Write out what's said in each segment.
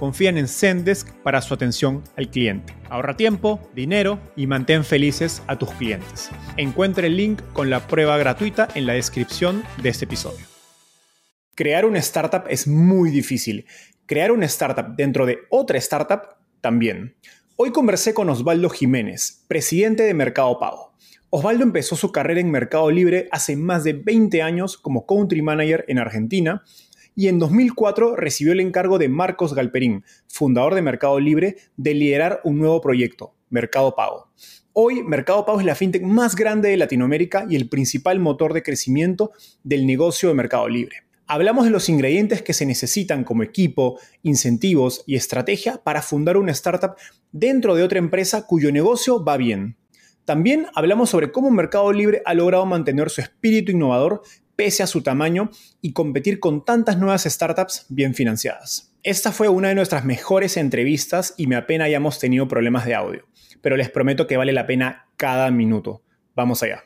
confían en Zendesk para su atención al cliente. Ahorra tiempo, dinero y mantén felices a tus clientes. Encuentre el link con la prueba gratuita en la descripción de este episodio. Crear una startup es muy difícil. Crear una startup dentro de otra startup también. Hoy conversé con Osvaldo Jiménez, presidente de Mercado Pago. Osvaldo empezó su carrera en Mercado Libre hace más de 20 años como country manager en Argentina y en 2004 recibió el encargo de Marcos Galperín, fundador de Mercado Libre, de liderar un nuevo proyecto, Mercado Pago. Hoy, Mercado Pago es la fintech más grande de Latinoamérica y el principal motor de crecimiento del negocio de Mercado Libre. Hablamos de los ingredientes que se necesitan como equipo, incentivos y estrategia para fundar una startup dentro de otra empresa cuyo negocio va bien. También hablamos sobre cómo Mercado Libre ha logrado mantener su espíritu innovador pese a su tamaño y competir con tantas nuevas startups bien financiadas. Esta fue una de nuestras mejores entrevistas y me apena hayamos tenido problemas de audio, pero les prometo que vale la pena cada minuto. Vamos allá.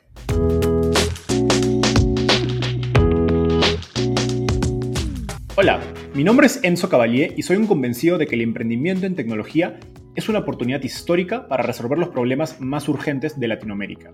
Hola, mi nombre es Enzo Cavalier y soy un convencido de que el emprendimiento en tecnología es una oportunidad histórica para resolver los problemas más urgentes de Latinoamérica.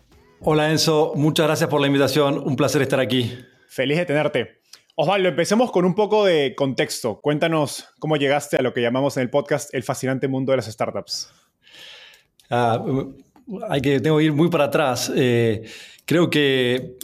Hola Enzo, muchas gracias por la invitación, un placer estar aquí. Feliz de tenerte. Osvaldo, empecemos con un poco de contexto. Cuéntanos cómo llegaste a lo que llamamos en el podcast el fascinante mundo de las startups. Ah, hay que, tengo que ir muy para atrás. Eh, creo que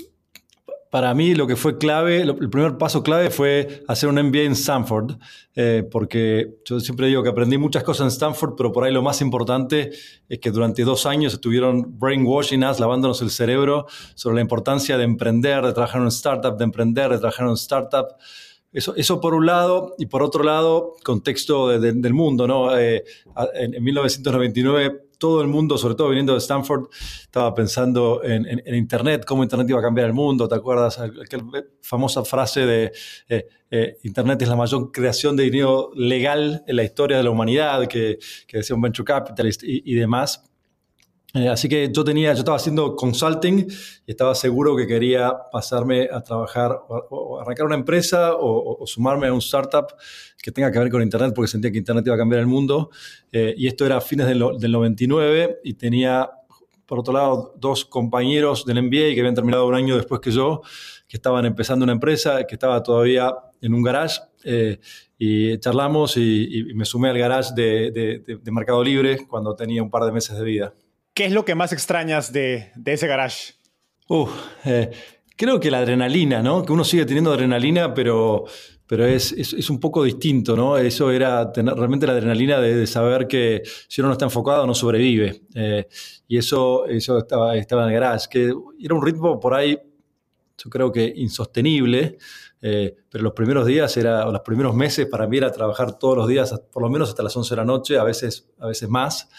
para mí lo que fue clave, el primer paso clave fue hacer un MBA en Stanford, eh, porque yo siempre digo que aprendí muchas cosas en Stanford, pero por ahí lo más importante es que durante dos años estuvieron brainwashing us, lavándonos el cerebro sobre la importancia de emprender, de trabajar en un startup, de emprender, de trabajar en un startup. Eso, eso por un lado, y por otro lado, contexto del mundo, ¿no? Eh, en, en 1999 todo el mundo, sobre todo viniendo de Stanford, estaba pensando en, Internet, cómo Internet iba a cambiar el mundo. ¿Te acuerdas? Aquella famosa frase de eh, eh, Internet es la mayor creación de dinero legal en la historia de la humanidad, que, decía un venture capitalist y demás. Eh, así que yo tenía, yo estaba haciendo consulting y estaba seguro que quería pasarme a trabajar o, arrancar una empresa o, sumarme a un startup que tenga que ver con Internet porque sentía que Internet iba a cambiar el mundo. Eh, y esto era fines del, del, 99 y tenía, por otro lado, dos compañeros del MBA que habían terminado un año después que yo, que estaban empezando una empresa, que estaba todavía en un garage. Eh, y charlamos y, me sumé al garage de, de Mercado Libre cuando tenía un par de meses de vida. ¿Qué es lo que más extrañas de, ese garage? Eh, creo que la adrenalina, ¿no? Que uno sigue teniendo adrenalina, pero, es, un poco distinto, ¿no? Eso era tener realmente la adrenalina de, saber que si uno no está enfocado no sobrevive. Eh, y eso, estaba en el garage, que era un ritmo por ahí, yo creo que insostenible. Eh, pero los primeros días era, o los primeros meses para mí era trabajar todos los días, por lo menos hasta las 11 de la noche, a veces, a veces más.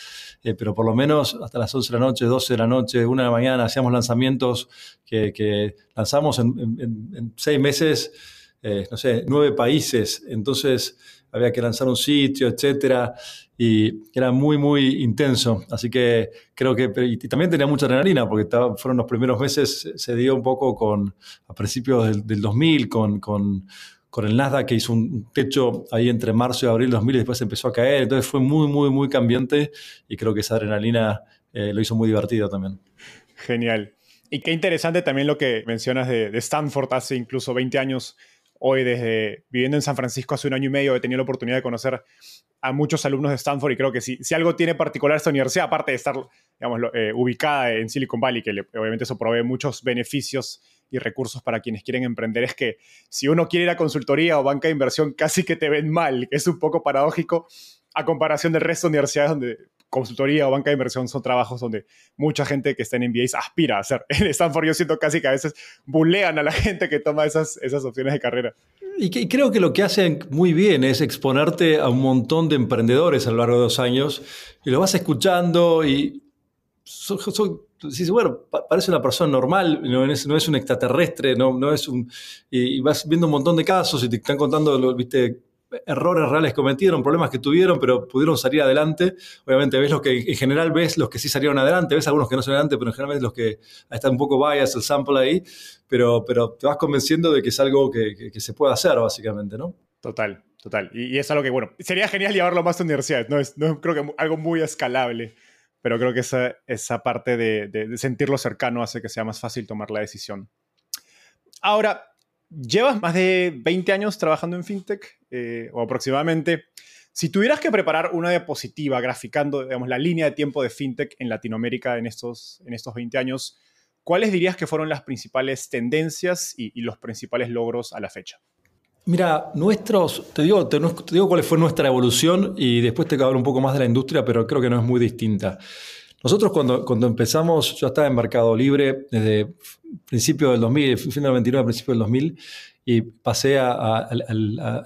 Eh, pero por lo menos hasta las 11 de la noche, 12 de la noche, 1 de la mañana, hacíamos lanzamientos que, lanzamos en, seis meses. no sé, nueve países. Entonces había que lanzar un sitio, etcétera, y era muy, muy intenso. Así que creo que, y también tenía mucha adrenalina, porque fueron los primeros meses, se dio un poco con, a principios del, del 2000, con, con, con, el Nasdaq que hizo un techo ahí entre marzo y abril 2000 y después empezó a caer. Entonces fue muy, muy, muy cambiante y creo que esa adrenalina eh, lo hizo muy divertido también. Genial. Y qué interesante también lo que mencionas de, de Stanford hace incluso 20 años hoy desde viviendo en San Francisco hace un año y medio he tenido la oportunidad de conocer a muchos alumnos de Stanford y creo que si, si algo tiene particular esta universidad, aparte de estar digamos, eh, ubicada en Silicon Valley, que obviamente eso provee muchos beneficios y recursos para quienes quieren emprender, es que si uno quiere ir a consultoría o banca de inversión, casi que te ven mal, que es un poco paradójico a comparación del resto de universidades donde consultoría o banca de inversión son trabajos donde mucha gente que está en MBAs aspira a hacer. En Stanford yo siento casi que a veces bulean a la gente que toma esas, esas opciones de carrera. Y, creo que lo que hacen muy bien es exponerte a un montón de emprendedores a lo largo de dos años y lo vas escuchando y bueno, parece una persona normal, no es, no es un extraterrestre, no, no es un, y, vas viendo un montón de casos y te están contando, viste, errores reales cometieron, problemas que tuvieron, pero pudieron salir adelante. Obviamente ves los que, en general ves los que sí salieron adelante, ves algunos que no salieron adelante, pero en general ves los que está un poco bias el sample ahí, pero, pero te vas convenciendo de que es algo que, se puede hacer, básicamente, ¿no? Total, total. Y, es algo que, bueno, sería genial llevarlo más a universidades, no es, no creo que algo muy escalable, pero creo que esa, esa parte de, sentirlo cercano hace que sea más fácil tomar la decisión. Ahora, Llevas más de 20 años trabajando en FinTech, eh, o aproximadamente. Si tuvieras que preparar una diapositiva graficando digamos, la línea de tiempo de FinTech en Latinoamérica en estos, en estos 20 años, ¿cuáles dirías que fueron las principales tendencias y, los principales logros a la fecha? Mira, nuestros, te digo, te, te digo cuál fue nuestra evolución y después te hablar un poco más de la industria, pero creo que no es muy distinta. Nosotros cuando, cuando empezamos, yo estaba en Mercado Libre desde principio del 2000, fin del 99, principio del 2000, y pasé a,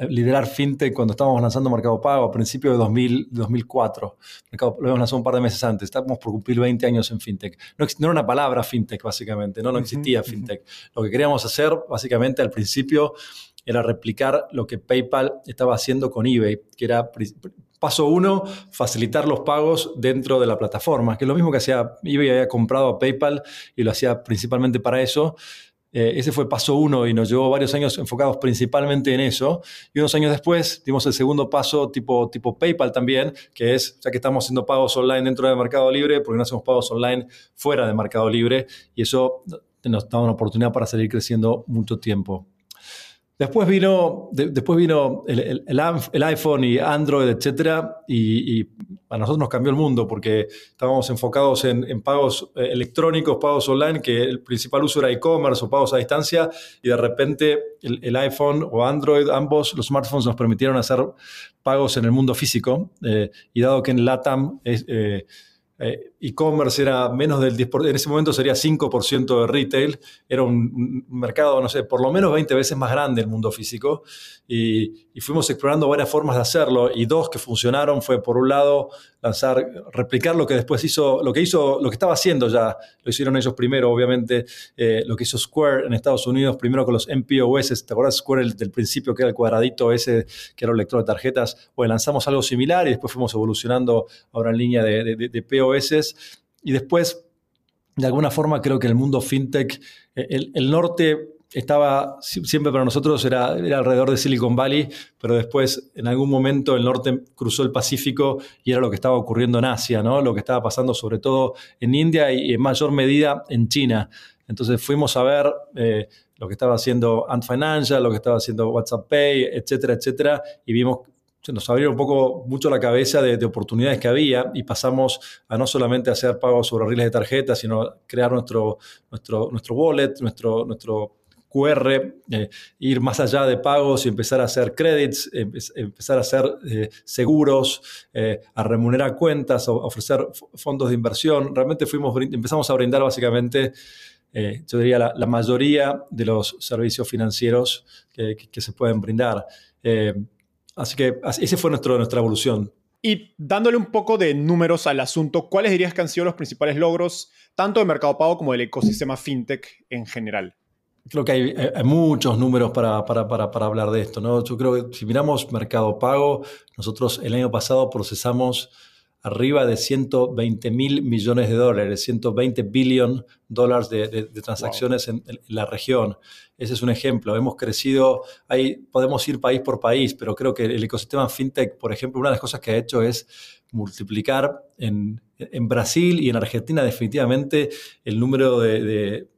liderar FinTech cuando estábamos lanzando Mercado Pago a principios de 2000, 2004. Mercado, lo habíamos lanzado un par de meses antes. Estábamos por cumplir 20 años en FinTech. No, no era una palabra FinTech, básicamente. No, no existía FinTech. Lo que queríamos hacer, básicamente, al principio era replicar lo que PayPal estaba haciendo con eBay, que era Paso uno, facilitar los pagos dentro de la plataforma, que es lo mismo que hacía eBay, había comprado a PayPal y lo hacía principalmente para eso. Eh, ese fue paso uno y nos llevó varios años enfocados principalmente en eso. Y unos años después dimos el segundo paso tipo, tipo PayPal también, que es, ya que estamos haciendo pagos online dentro de Mercado Libre, porque no hacemos pagos online fuera de Mercado Libre? Y eso nos da una oportunidad para seguir creciendo mucho tiempo. Después vino, después vino el, iPhone y Android, etcétera, y, y, a nosotros nos cambió el mundo porque estábamos enfocados en, pagos eh, electrónicos, pagos online, que el principal uso era e-commerce o pagos a distancia, y de repente el, iPhone o Android, ambos los smartphones nos permitieron hacer pagos en el mundo físico, eh, y dado que en LATAM es, eh, e-commerce era menos del 10%, en ese momento sería 5% de retail, era un, mercado, no sé, por lo menos 20 veces más grande el mundo físico. Y, y, fuimos explorando varias formas de hacerlo. Y dos que funcionaron fue por un lado lanzar, replicar lo que después hizo, lo que hizo, lo que estaba haciendo ya, lo hicieron ellos primero, obviamente, eh, lo que hizo Square en Estados Unidos, primero con los MPOS, ¿te acuerdas Square del principio que era el cuadradito ese, que era un lector de tarjetas? Pues lanzamos algo similar y después fuimos evolucionando ahora en línea de, de, POS y después, de alguna forma, creo que el mundo fintech, eh, el, el norte estaba siempre para nosotros era, era, alrededor de Silicon Valley, pero después en algún momento el norte cruzó el Pacífico y era lo que estaba ocurriendo en Asia, ¿no? Lo que estaba pasando sobre todo en India y en mayor medida en China. Entonces fuimos a ver eh, lo que estaba haciendo Ant Financial, lo que estaba haciendo WhatsApp Pay, etcétera, etcétera, y vimos nos abrieron un poco mucho la cabeza de, de, oportunidades que había y pasamos a no solamente hacer pagos sobre riles de tarjeta, sino crear nuestro, nuestro, nuestro wallet, nuestro, nuestro QR, eh, ir más allá de pagos y empezar a hacer credits, empezar a hacer eh, seguros, eh, a remunerar cuentas, a ofrecer fondos de inversión. Realmente fuimos, empezamos a brindar básicamente, yo diría, la, mayoría de los servicios financieros que, se pueden brindar. Así que esa fue nuestro, nuestra evolución. Y dándole un poco de números al asunto, ¿cuáles dirías que han sido los principales logros tanto de Mercado Pago como del ecosistema fintech en general? creo que hay, muchos números para, para, para, para, hablar de esto. ¿no? Yo creo que si miramos Mercado Pago, nosotros el año pasado procesamos arriba de 120 mil millones de dólares, 120 billion dólares de, transacciones en, la región. Ese es un ejemplo. Hemos crecido, ahí podemos ir país por país, pero creo que el ecosistema fintech, por ejemplo, una de las cosas que ha hecho es multiplicar en, Brasil y en Argentina definitivamente el número de,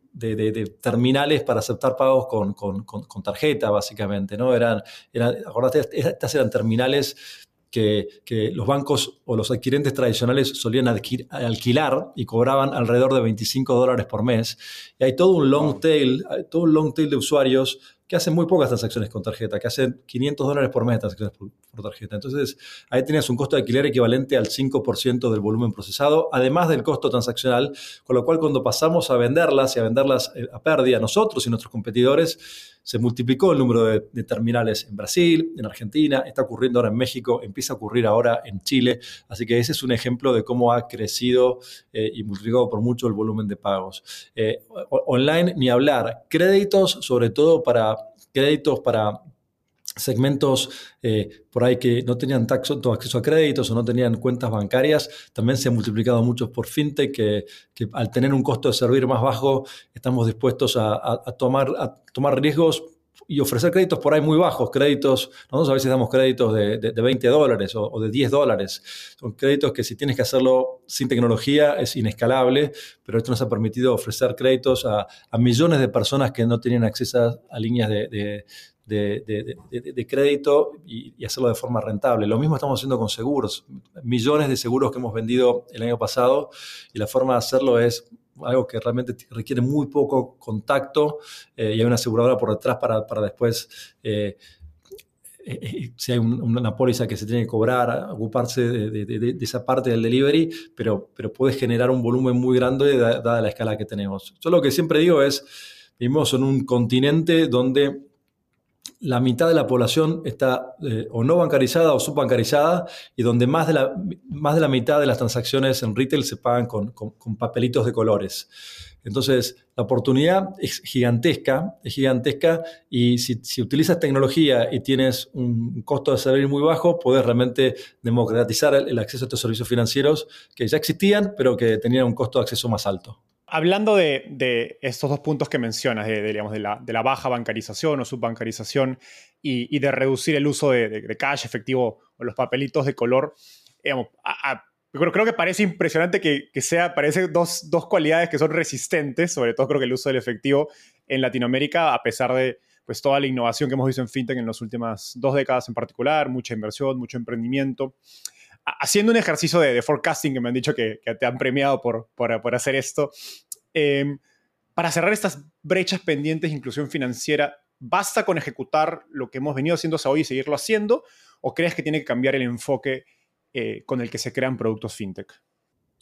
terminales para aceptar pagos con, tarjeta, básicamente, ¿no? Eran, eran, acordate, estas eran terminales que, los bancos o los adquirentes tradicionales solían alquilar y cobraban alrededor de 25 dólares por mes. Y hay todo un long tail, todo un long tail de usuarios que hacen muy pocas transacciones con tarjeta, que hacen 500 dólares por mes de transacciones por, tarjeta. Entonces, ahí tenías un costo de alquiler equivalente al 5% del volumen procesado, además del costo transaccional, con lo cual cuando pasamos a venderlas y a venderlas eh, a pérdida nosotros y nuestros competidores, se multiplicó el número de, terminales en Brasil, en Argentina, está ocurriendo ahora en México, empieza a ocurrir ahora en Chile. Así que ese es un ejemplo de cómo ha crecido eh, y multiplicado por mucho el volumen de pagos. Eh, online, ni hablar. Créditos, sobre todo para créditos para segmentos eh, por ahí que no tenían todo acceso a créditos o no tenían cuentas bancarias, también se han multiplicado muchos por fintech, que, al tener un costo de servir más bajo, estamos dispuestos a, tomar, a tomar riesgos y ofrecer créditos por ahí muy bajos, créditos, nosotros a veces damos créditos de, 20 dólares o, de 10 dólares. Son créditos que si tienes que hacerlo sin tecnología es inescalable, pero esto nos ha permitido ofrecer créditos a, millones de personas que no tenían acceso a líneas de, de, crédito y, hacerlo de forma rentable. Lo mismo estamos haciendo con seguros. Millones de seguros que hemos vendido el año pasado y la forma de hacerlo es algo que realmente requiere muy poco contacto eh, y hay una aseguradora por detrás para, para después... Eh, eh, si hay una póliza que se tiene que cobrar, ocuparse de, esa parte del delivery, pero, pero puedes generar un volumen muy grande dada la escala que tenemos. Yo lo que siempre digo es, vivimos en un continente donde la mitad de la población está eh, o no bancarizada o subbancarizada y donde más de, la, más de la mitad de las transacciones en retail se pagan con, papelitos de colores. Entonces, la oportunidad es gigantesca, es gigantesca y si, utilizas tecnología y tienes un costo de servicio muy bajo, puedes realmente democratizar el acceso a estos servicios financieros que ya existían, pero que tenían un costo de acceso más alto. Hablando de, estos dos puntos que mencionas, de, digamos, de, la, baja bancarización o subbancarización y, de reducir el uso de, cash efectivo o los papelitos de color, digamos, creo, que parece impresionante que, sea, parece dos, dos, cualidades que son resistentes, sobre todo creo que el uso del efectivo en Latinoamérica, a pesar de pues, toda la innovación que hemos visto en FinTech en las últimas dos décadas en particular, mucha inversión, mucho emprendimiento haciendo un ejercicio de, forecasting que me han dicho que, te han premiado por, por, hacer esto, em, para cerrar estas brechas pendientes de inclusión financiera, ¿basta con ejecutar lo que hemos venido haciendo hasta hoy y seguirlo haciendo? ¿O crees que tiene que cambiar el enfoque eh, con el que se crean productos fintech?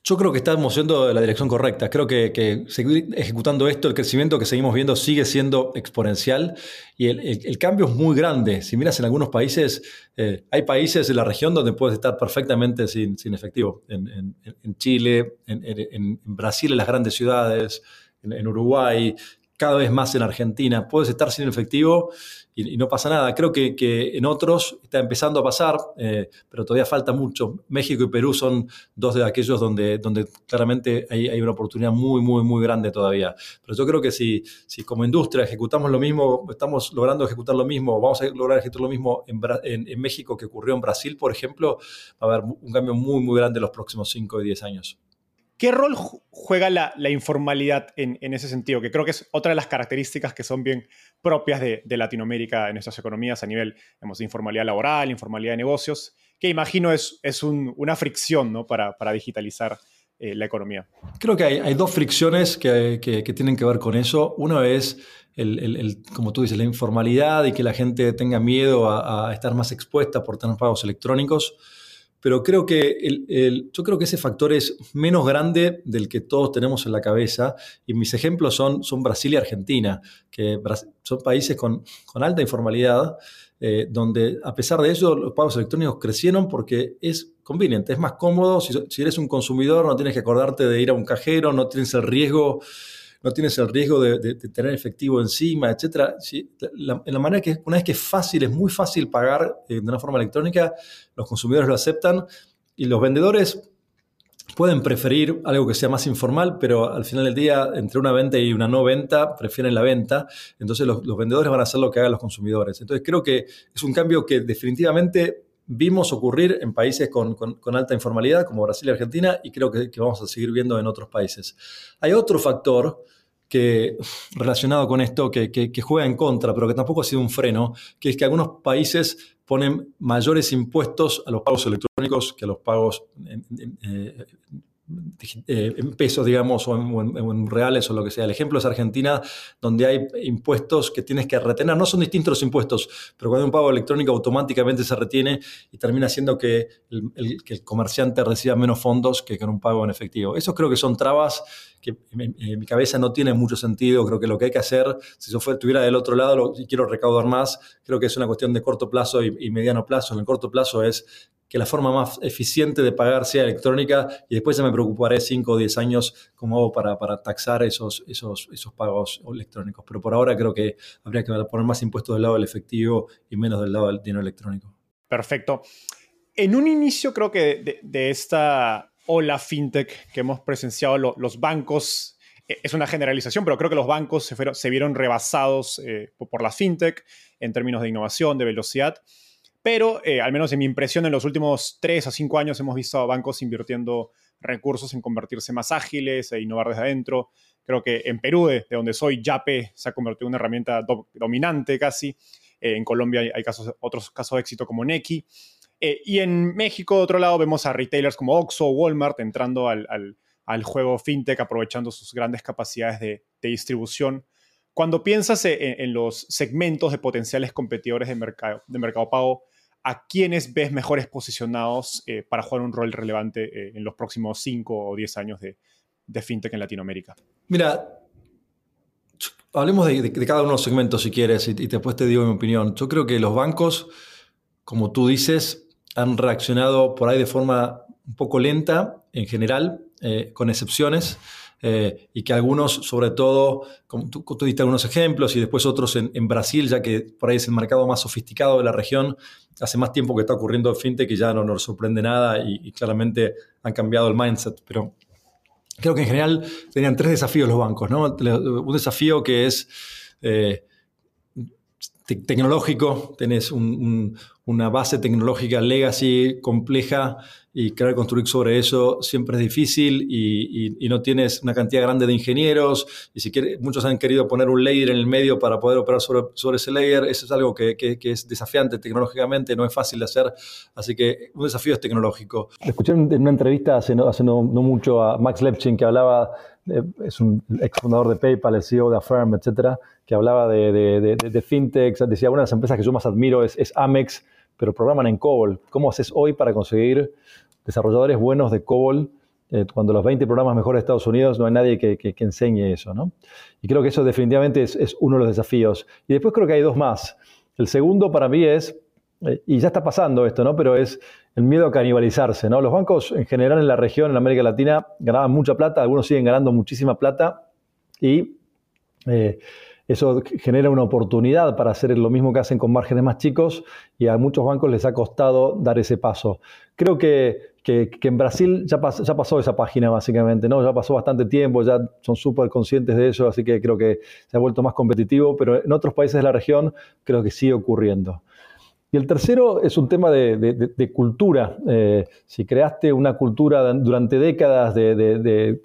Yo creo que estamos yendo en la dirección correcta. Creo que, seguir ejecutando esto, el crecimiento que seguimos viendo sigue siendo exponencial y el, cambio es muy grande. Si miras en algunos países, eh, hay países en la región donde puedes estar perfectamente sin, efectivo. En, Chile, en, Brasil, en las grandes ciudades, en Uruguay, cada vez más en Argentina. Puedes estar sin efectivo y, no pasa nada. Creo que, en otros está empezando a pasar, eh, pero todavía falta mucho. México y Perú son dos de aquellos donde, donde claramente hay, una oportunidad muy, muy, muy grande todavía. Pero yo creo que si, si como industria ejecutamos lo mismo, estamos logrando ejecutar lo mismo, vamos a lograr ejecutar lo mismo en, en, México que ocurrió en Brasil, por ejemplo, va a haber un cambio muy, muy grande en los próximos 5 y 10 años. ¿Qué rol juega la, informalidad en, ese sentido? Que creo que es otra de las características que son bien propias de, Latinoamérica en nuestras economías a nivel de informalidad laboral, informalidad de negocios, que imagino es, es una fricción ¿no? para, digitalizar eh, la economía. Creo que hay, dos fricciones que, tienen que ver con eso. Uno es, el, como tú dices, la informalidad y que la gente tenga miedo a, a estar más expuesta por tener pagos electrónicos pero creo que el, yo creo que ese factor es menos grande del que todos tenemos en la cabeza. Y mis ejemplos son, son Brasil y Argentina, que son países con, con alta informalidad, eh, donde a pesar de eso los pagos electrónicos crecieron porque es conveniente, es más cómodo. Si, si, eres un consumidor no tienes que acordarte de ir a un cajero, no tienes el riesgo no tienes el riesgo de, tener efectivo encima, etc. en la manera que una vez que es fácil, es muy fácil pagar eh, de una forma electrónica, los consumidores lo aceptan y los vendedores pueden preferir algo que sea más informal, pero al final del día, entre una venta y una no venta, prefieren la venta. Entonces los, vendedores van a hacer lo que hagan los consumidores. Entonces creo que es un cambio que definitivamente vimos ocurrir en países con, alta informalidad, como Brasil y Argentina, y creo que, vamos a seguir viendo en otros países. Hay otro factor que, relacionado con esto que, juega en contra, pero que tampoco ha sido un freno, que es que algunos países ponen mayores impuestos a los pagos electrónicos que a los pagos eh, en pesos, digamos, o en, reales o lo que sea. El ejemplo es Argentina, donde hay impuestos que tienes que retener. No son distintos los impuestos, pero cuando hay un pago electrónico automáticamente se retiene y termina haciendo que el, que el comerciante reciba menos fondos que con un pago en efectivo. Eso creo que son trabas que en, mi cabeza no tienen mucho sentido. Creo que lo que hay que hacer, si yo estuviera del otro lado y quiero recaudar más, creo que es una cuestión de corto plazo y mediano plazo. En el corto plazo es que la forma más eficiente de pagar sea electrónica y después ya me preocuparé 5 o 10 años cómo hago para, para taxar esos, esos, esos pagos electrónicos. Pero por ahora creo que habría que poner más impuestos del lado del efectivo y menos del lado del dinero electrónico. Perfecto. En un inicio creo que de, esta ola fintech que hemos presenciado, los bancos, eh, es una generalización, pero creo que los bancos se, se vieron rebasados eh, por la fintech en términos de innovación, de velocidad. Pero, eh, al menos en mi impresión, en los últimos tres a cinco años hemos visto a bancos invirtiendo recursos en convertirse más ágiles e innovar desde adentro. Creo que en Perú, de, donde soy, Yape se ha convertido en una herramienta dominante casi. Eh, en Colombia hay, otros casos de éxito como Neki. Eh, y en México, de otro lado, vemos a retailers como Oxxo Walmart entrando al, juego fintech, aprovechando sus grandes capacidades de, distribución. Cuando piensas en, en, los segmentos de potenciales competidores de mercado, de mercado pago, ¿a quiénes ves mejores posicionados eh, para jugar un rol relevante eh, en los próximos 5 o 10 años de, fintech en Latinoamérica? Mira, hablemos de, cada uno de los segmentos si quieres y, después te digo mi opinión. Yo creo que los bancos, como tú dices, han reaccionado por ahí de forma un poco lenta en general, eh, con excepciones. Eh, y que algunos, sobre todo, como tú, diste algunos ejemplos y después otros en, Brasil, ya que por ahí es el mercado más sofisticado de la región, hace más tiempo que está ocurriendo fintech y ya no nos sorprende nada y, claramente han cambiado el mindset, pero creo que en general tenían tres desafíos los bancos, ¿no? Un desafío que es... Eh, tecnológico, tenés una base tecnológica legacy compleja y querer construir sobre eso siempre es difícil y, no tienes una cantidad grande de ingenieros. Y si muchos han querido poner un layer en el medio para poder operar sobre, sobre ese layer, eso es algo que, es desafiante tecnológicamente, no es fácil de hacer, así que un desafío es tecnológico. Escuché en una entrevista hace no, hace no, mucho a Max Lepchin que hablaba, es un ex fundador de PayPal, el CEO de Affirm, etcétera, que hablaba de, de, de, fintech, decía, una de las empresas que yo más admiro es, es Amex, pero programan en COBOL. ¿Cómo haces hoy para conseguir desarrolladores buenos de COBOL, eh, cuando los 20 programas mejores de Estados Unidos no hay nadie que, enseñe eso, ¿no? Y creo que eso definitivamente es, uno de los desafíos. Y después creo que hay dos más. El segundo para mí es, eh, y ya está pasando esto, ¿no? Pero es el miedo a canibalizarse, ¿no? Los bancos en general en la región, en América Latina, ganaban mucha plata, algunos siguen ganando muchísima plata y... Eh, eso genera una oportunidad para hacer lo mismo que hacen con márgenes más chicos y a muchos bancos les ha costado dar ese paso. Creo que, en Brasil ya, pasó esa página básicamente, ¿no? ya pasó bastante tiempo, ya son súper conscientes de eso, así que creo que se ha vuelto más competitivo, pero en otros países de la región creo que sigue ocurriendo. Y el tercero es un tema de, cultura. Eh, si creaste una cultura durante décadas de,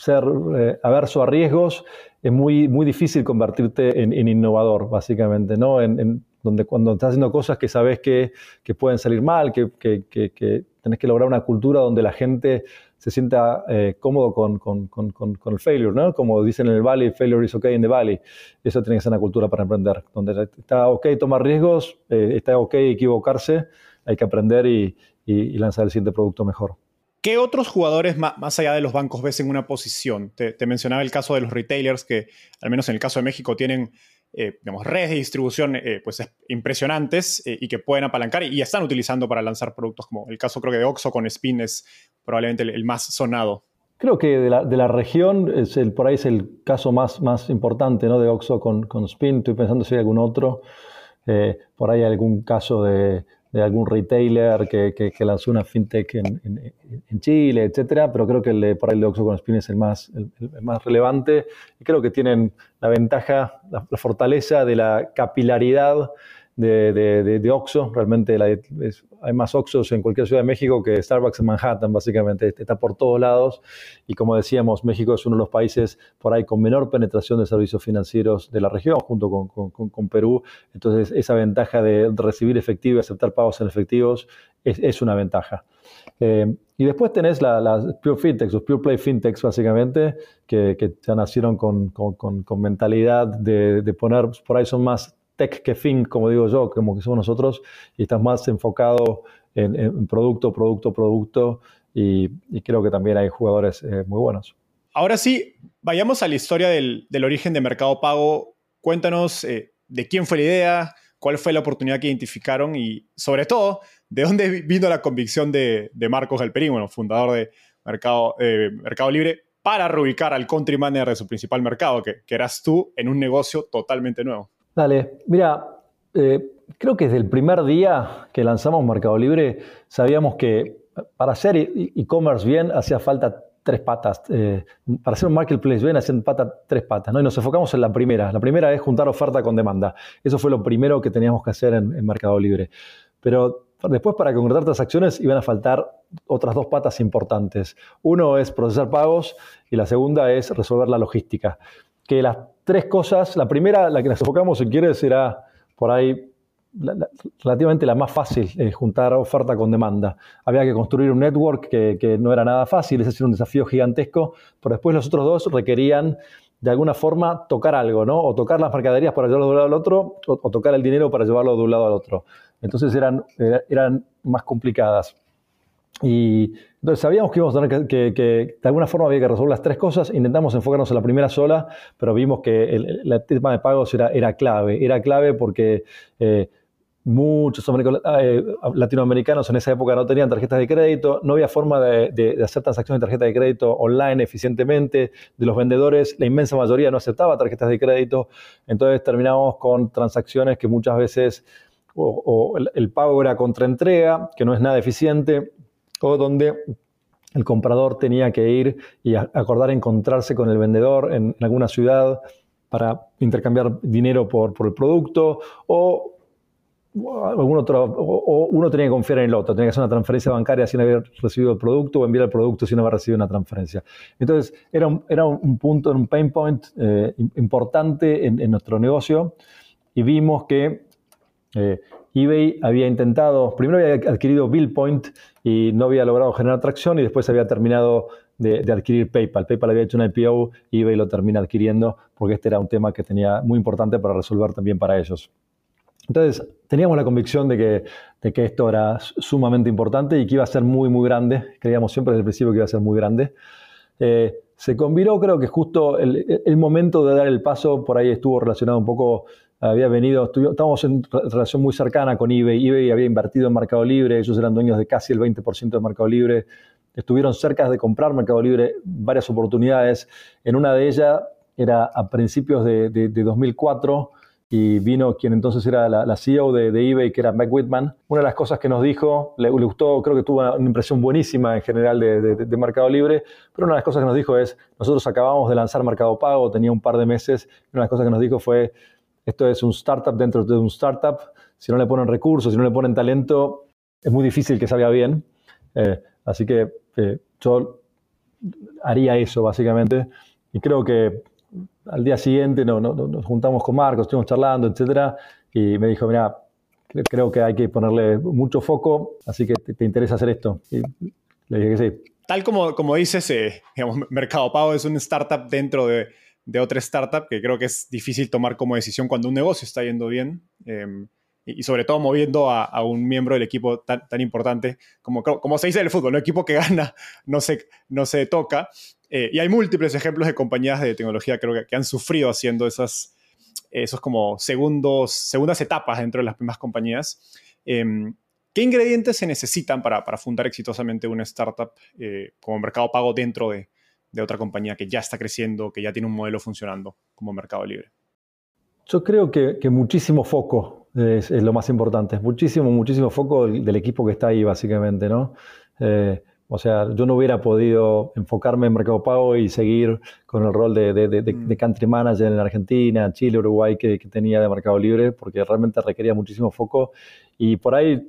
ser eh, averso a riesgos, es muy, muy difícil convertirte en, innovador, básicamente, ¿no? En, donde cuando estás haciendo cosas que sabes que, que pueden salir mal, que, que, que, tenés que lograr una cultura donde la gente se sienta eh, cómodo con, con, con, el failure, ¿no? Como dicen en el Valley, failure is okay in the Valley. Eso tiene que ser una cultura para emprender, donde está ok tomar riesgos, eh, está ok equivocarse, hay que aprender y, y lanzar el siguiente producto mejor. ¿Qué otros jugadores más, allá de los bancos ves en una posición? Te, mencionaba el caso de los retailers que, al menos en el caso de México, tienen eh, redes de distribución eh, pues, impresionantes eh, y que pueden apalancar y, están utilizando para lanzar productos como el caso creo que de Oxxo con Spin es probablemente el, más sonado. Creo que de la, de la, región, es el, por ahí es el caso más, más importante ¿no? de Oxo con, con Spin. Estoy pensando si hay algún otro. Por ahí algún caso de, de algún retailer que, que, que, lanzó una fintech en, en, en, Chile, etcétera, pero creo que el de, por el de Oxo con Spin es el más, el, el más relevante. Y creo que tienen la ventaja, la, la fortaleza de la capilaridad de, de, Oxxo. Realmente hay más Oxxos en cualquier ciudad de México que Starbucks en Manhattan, básicamente. Está por todos lados. Y como decíamos, México es uno de los países por ahí con menor penetración de servicios financieros de la región, junto con, con, con Perú. Entonces, esa ventaja de recibir efectivo y aceptar pagos en efectivos es, una ventaja. Eh, y después tenés las la Pure Fintechs, los Pure Play Fintechs, básicamente, que, que ya nacieron con, con mentalidad de, de poner, por ahí son más tech que fin, como digo yo, como que somos nosotros, y estás más enfocado en, producto, producto, producto, y, creo que también hay jugadores eh, muy buenos. Ahora sí, vayamos a la historia del, origen de Mercado Pago. Cuéntanos eh, de quién fue la idea, cuál fue la oportunidad que identificaron y, sobre todo, de dónde vino la convicción de, Marcos Galperín, bueno, fundador de Mercado, eh, Mercado Libre, para reubicar al country manager de su principal mercado, que, que eras tú, en un negocio totalmente nuevo. Dale, mira, eh, creo que desde el primer día que lanzamos Mercado Libre sabíamos que para hacer e-commerce bien hacía falta tres patas. Eh, para hacer un marketplace bien hacían falta tres patas. ¿no? Y nos enfocamos en la primera. La primera es juntar oferta con demanda. Eso fue lo primero que teníamos que hacer en Mercado Libre. Pero después para concretar transacciones iban a faltar otras dos patas importantes. Uno es procesar pagos y la segunda es resolver la logística. Que las tres cosas. La primera, la que nos enfocamos, si quieres, era por ahí la, la, relativamente la más fácil, eh, juntar oferta con demanda. Había que construir un network que, que no era nada fácil, ese era un desafío gigantesco, pero después los otros dos requerían de alguna forma tocar algo, ¿no? O tocar las mercaderías para llevarlo de un lado al otro, o, o tocar el dinero para llevarlo de un lado al otro. Entonces eran, eran más complicadas. Y entonces sabíamos que íbamos a tener que, de alguna forma había que resolver las tres cosas. Intentamos enfocarnos en la primera sola, pero vimos que el, tema de pagos era, era clave. Era clave porque eh, muchos eh, latinoamericanos en esa época no tenían tarjetas de crédito, no había forma de, hacer transacciones de tarjeta de crédito online eficientemente. De los vendedores, la inmensa mayoría no aceptaba tarjetas de crédito. Entonces terminamos con transacciones que muchas veces o, el, el pago era contraentrega, que no es nada eficiente o donde el comprador tenía que ir y acordar encontrarse con el vendedor en, alguna ciudad para intercambiar dinero por, el producto o, algún otro, o, uno tenía que confiar en el otro, tenía que hacer una transferencia bancaria sin haber recibido el producto o enviar el producto sin haber recibido una transferencia. Entonces era un, era un punto, un pain point eh, importante en, nuestro negocio y vimos que eh, eBay había intentado, primero había adquirido BillPoint y no había logrado generar tracción y después había terminado de, adquirir PayPal. PayPal había hecho una IPO eBay lo termina adquiriendo porque este era un tema que tenía muy importante para resolver también para ellos. Entonces, teníamos la convicción de que, de que esto era sumamente importante y que iba a ser muy, muy grande. Creíamos siempre desde el principio que iba a ser muy grande. Eh, se combinó, creo que justo el, momento de dar el paso por ahí estuvo relacionado un poco había venido, estábamos en relación muy cercana con eBay, eBay había invertido en Mercado Libre, ellos eran dueños de casi el 20% de Mercado Libre, estuvieron cerca de comprar Mercado Libre varias oportunidades, en una de ellas era a principios de, de, de 2004 y vino quien entonces era la, la CEO de, de, eBay, que era Meg Whitman. Una de las cosas que nos dijo, le, gustó, creo que tuvo una, una, impresión buenísima en general de, de, Mercado Libre, pero una de las cosas que nos dijo es, nosotros acabamos de lanzar Mercado Pago, tenía un par de meses, una de las cosas que nos dijo fue, esto es un startup dentro de un startup. Si no le ponen recursos, si no le ponen talento, es muy difícil que salga bien. Eh, así que eh, yo haría eso, básicamente. Y creo que al día siguiente no, no, nos juntamos con Marcos, estuvimos charlando, etcétera, y me dijo, mira, creo que hay que ponerle mucho foco, así que te, te interesa hacer esto. Y le dije que sí. Tal como, como dices, eh, Mercado Pago es un startup dentro de de otra startup que creo que es difícil tomar como decisión cuando un negocio está yendo bien eh, y, sobre todo moviendo a, un miembro del equipo tan, tan importante como, como se dice en el fútbol, un equipo que gana no se, no se toca. Eh, y hay múltiples ejemplos de compañías de tecnología creo que, que han sufrido haciendo esas, esos como segundos, segundas etapas dentro de las mismas compañías. Eh, ¿Qué ingredientes se necesitan para, para fundar exitosamente una startup eh, como Mercado Pago dentro de, de otra compañía que ya está creciendo, que ya tiene un modelo funcionando como Mercado Libre? Yo creo que, muchísimo foco es, lo más importante. Muchísimo, muchísimo foco del, equipo que está ahí, básicamente, ¿no? Eh, o sea, yo no hubiera podido enfocarme en Mercado Pago y seguir con el rol de, mm. country manager en Argentina, Chile, Uruguay que, tenía de Mercado Libre, porque realmente requería muchísimo foco. Y por ahí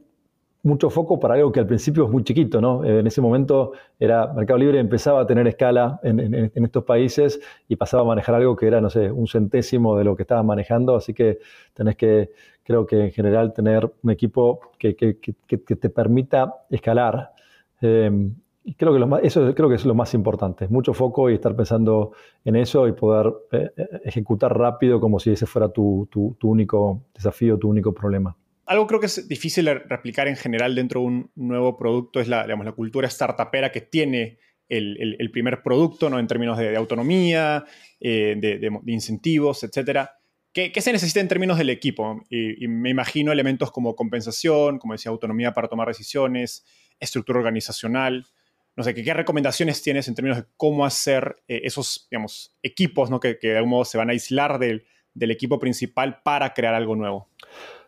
mucho foco para algo que al principio es muy chiquito, ¿no? En ese momento era Mercado Libre empezaba a tener escala en, estos países y pasaba a manejar algo que era, no sé, un centésimo de lo que estaba manejando, así que tenés que, creo que en general tener un equipo que, te permita escalar. Em, creo que lo más, eso creo que es lo más importante, mucho foco y estar pensando en eso y poder eh, eh, ejecutar rápido como si ese fuera tu único desafío, tu único problema algo creo que es difícil de replicar en general dentro de un nuevo producto es la, digamos, la cultura startupera que tiene el, primer producto, ¿no? En términos de, autonomía, eh, de, incentivos, etc. ¿Qué, se necesita en términos del equipo? Y, me imagino elementos como compensación, como decía, autonomía para tomar decisiones, estructura organizacional. No sé, ¿qué, recomendaciones tienes en términos de cómo hacer eh, esos, digamos, equipos, ¿no? Que, de algún modo se van a aislar del, del equipo principal para crear algo nuevo?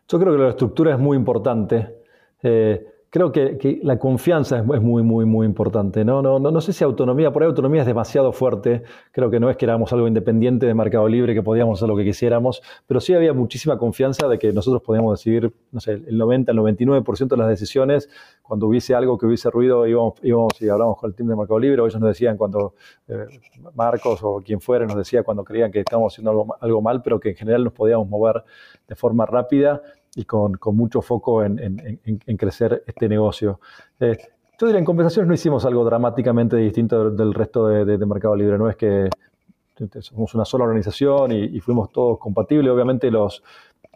Yo creo que la estructura es muy importante. Eh, creo que, la confianza es, muy, muy, muy importante. ¿no? No, no, no sé si autonomía, por ahí autonomía es demasiado fuerte. Creo que no es que éramos algo independiente de Mercado Libre, que podíamos hacer lo que quisiéramos, pero sí había muchísima confianza de que nosotros podíamos decidir, no sé, el 90, el 99% de las decisiones. Cuando hubiese algo que hubiese ruido, íbamos, íbamos y hablábamos con el team de Mercado Libre, o ellos nos decían cuando eh, Marcos o quien fuera nos decía cuando creían que estábamos haciendo algo, algo mal, pero que en general nos podíamos mover de forma rápida y con, con mucho foco en, en, crecer este negocio. Eh, yo diría, en compensaciones no hicimos algo dramáticamente distinto del, resto de, de, Mercado Libre, no es que somos una sola organización y, fuimos todos compatibles, obviamente los,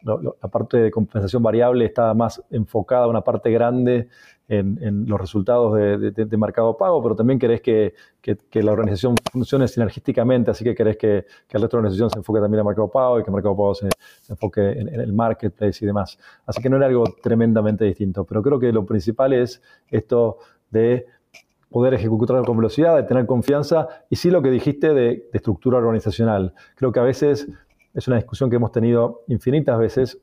la parte de compensación variable estaba más enfocada a una parte grande en, los resultados de, mercado pago, pero también querés que, la organización funcione sinergísticamente, así que querés que, el resto de la organización se enfoque también en mercado pago y que mercado pago se, enfoque en, el marketplace y demás. Así que no era algo tremendamente distinto, pero creo que lo principal es esto de poder ejecutar con velocidad, de tener confianza y sí lo que dijiste de estructura organizacional. Creo que a veces es una discusión que hemos tenido infinitas veces.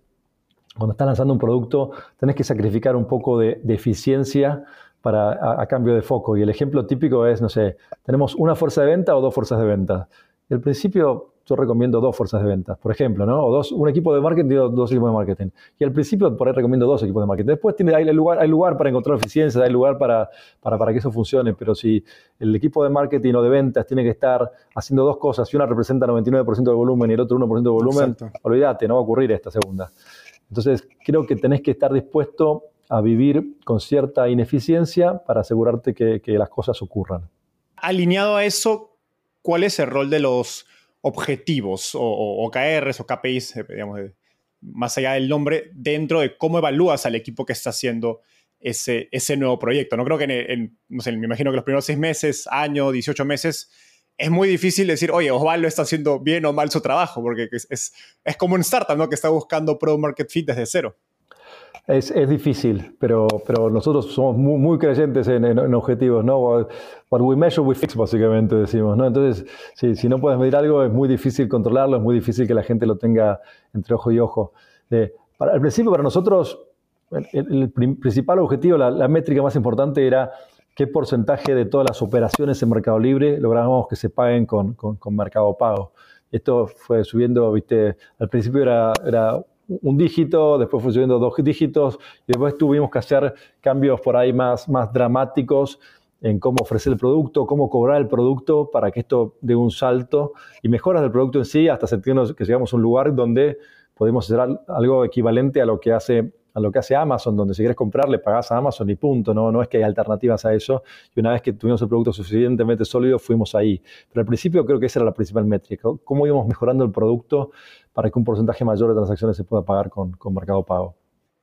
Cuando estás lanzando un producto, tenés que sacrificar un poco de, eficiencia para, a, cambio de foco. Y el ejemplo típico es, no sé, tenemos una fuerza de venta o dos fuerzas de venta. Y al principio yo recomiendo dos fuerzas de ventas, por ejemplo, ¿no? O dos, un equipo de marketing y dos, equipos de marketing. Y al principio por ahí recomiendo dos equipos de marketing. Después tiene, hay, lugar, hay lugar para encontrar eficiencia, hay lugar para, para, para, que eso funcione, pero si el equipo de marketing o de ventas tiene que estar haciendo dos cosas y una representa 99% del volumen y el otro 1% del volumen, olvídate, no va a ocurrir esta segunda. Entonces, creo que tenés que estar dispuesto a vivir con cierta ineficiencia para asegurarte que, que las cosas ocurran. Alineado a eso, ¿cuál es el rol de los objetivos o, o, OKRs o KPIs, eh, digamos, más allá del nombre, dentro de cómo evalúas al equipo que está haciendo ese, nuevo proyecto. No creo que, en, no sé, me imagino que los primeros seis meses, año, 18 meses, es muy difícil decir, oye, Osvaldo está haciendo bien o mal su trabajo, porque es, es, como un startup, ¿no? Que está buscando Pro Market Fit desde cero. Es, es, difícil, pero, pero nosotros somos muy, creyentes en, en, objetivos, ¿no? What we measure, we fix, básicamente decimos, ¿no? Entonces, si, si, no puedes medir algo, es muy difícil controlarlo, es muy difícil que la gente lo tenga entre ojo y ojo. Eh, para, al principio, para nosotros, el, principal objetivo, la, métrica más importante era qué porcentaje de todas las operaciones en Mercado Libre lográbamos que se paguen con, con, con Mercado Pago. Esto fue subiendo, viste, al principio era, era un dígito, después fue subiendo dos dígitos y después tuvimos que hacer cambios por ahí más, más dramáticos en cómo ofrecer el producto, cómo cobrar el producto para que esto dé un salto y mejoras del producto en sí hasta sentirnos que llegamos a un lugar donde podemos hacer algo equivalente a lo que hace a lo que hace Amazon, donde si quieres comprar le pagas a Amazon y punto, no, no es que hay alternativas a eso. Y una vez que tuvimos el producto suficientemente sólido, fuimos ahí. Pero al principio creo que esa era la principal métrica, cómo íbamos mejorando el producto para que un porcentaje mayor de transacciones se pueda pagar con, con Mercado Pago.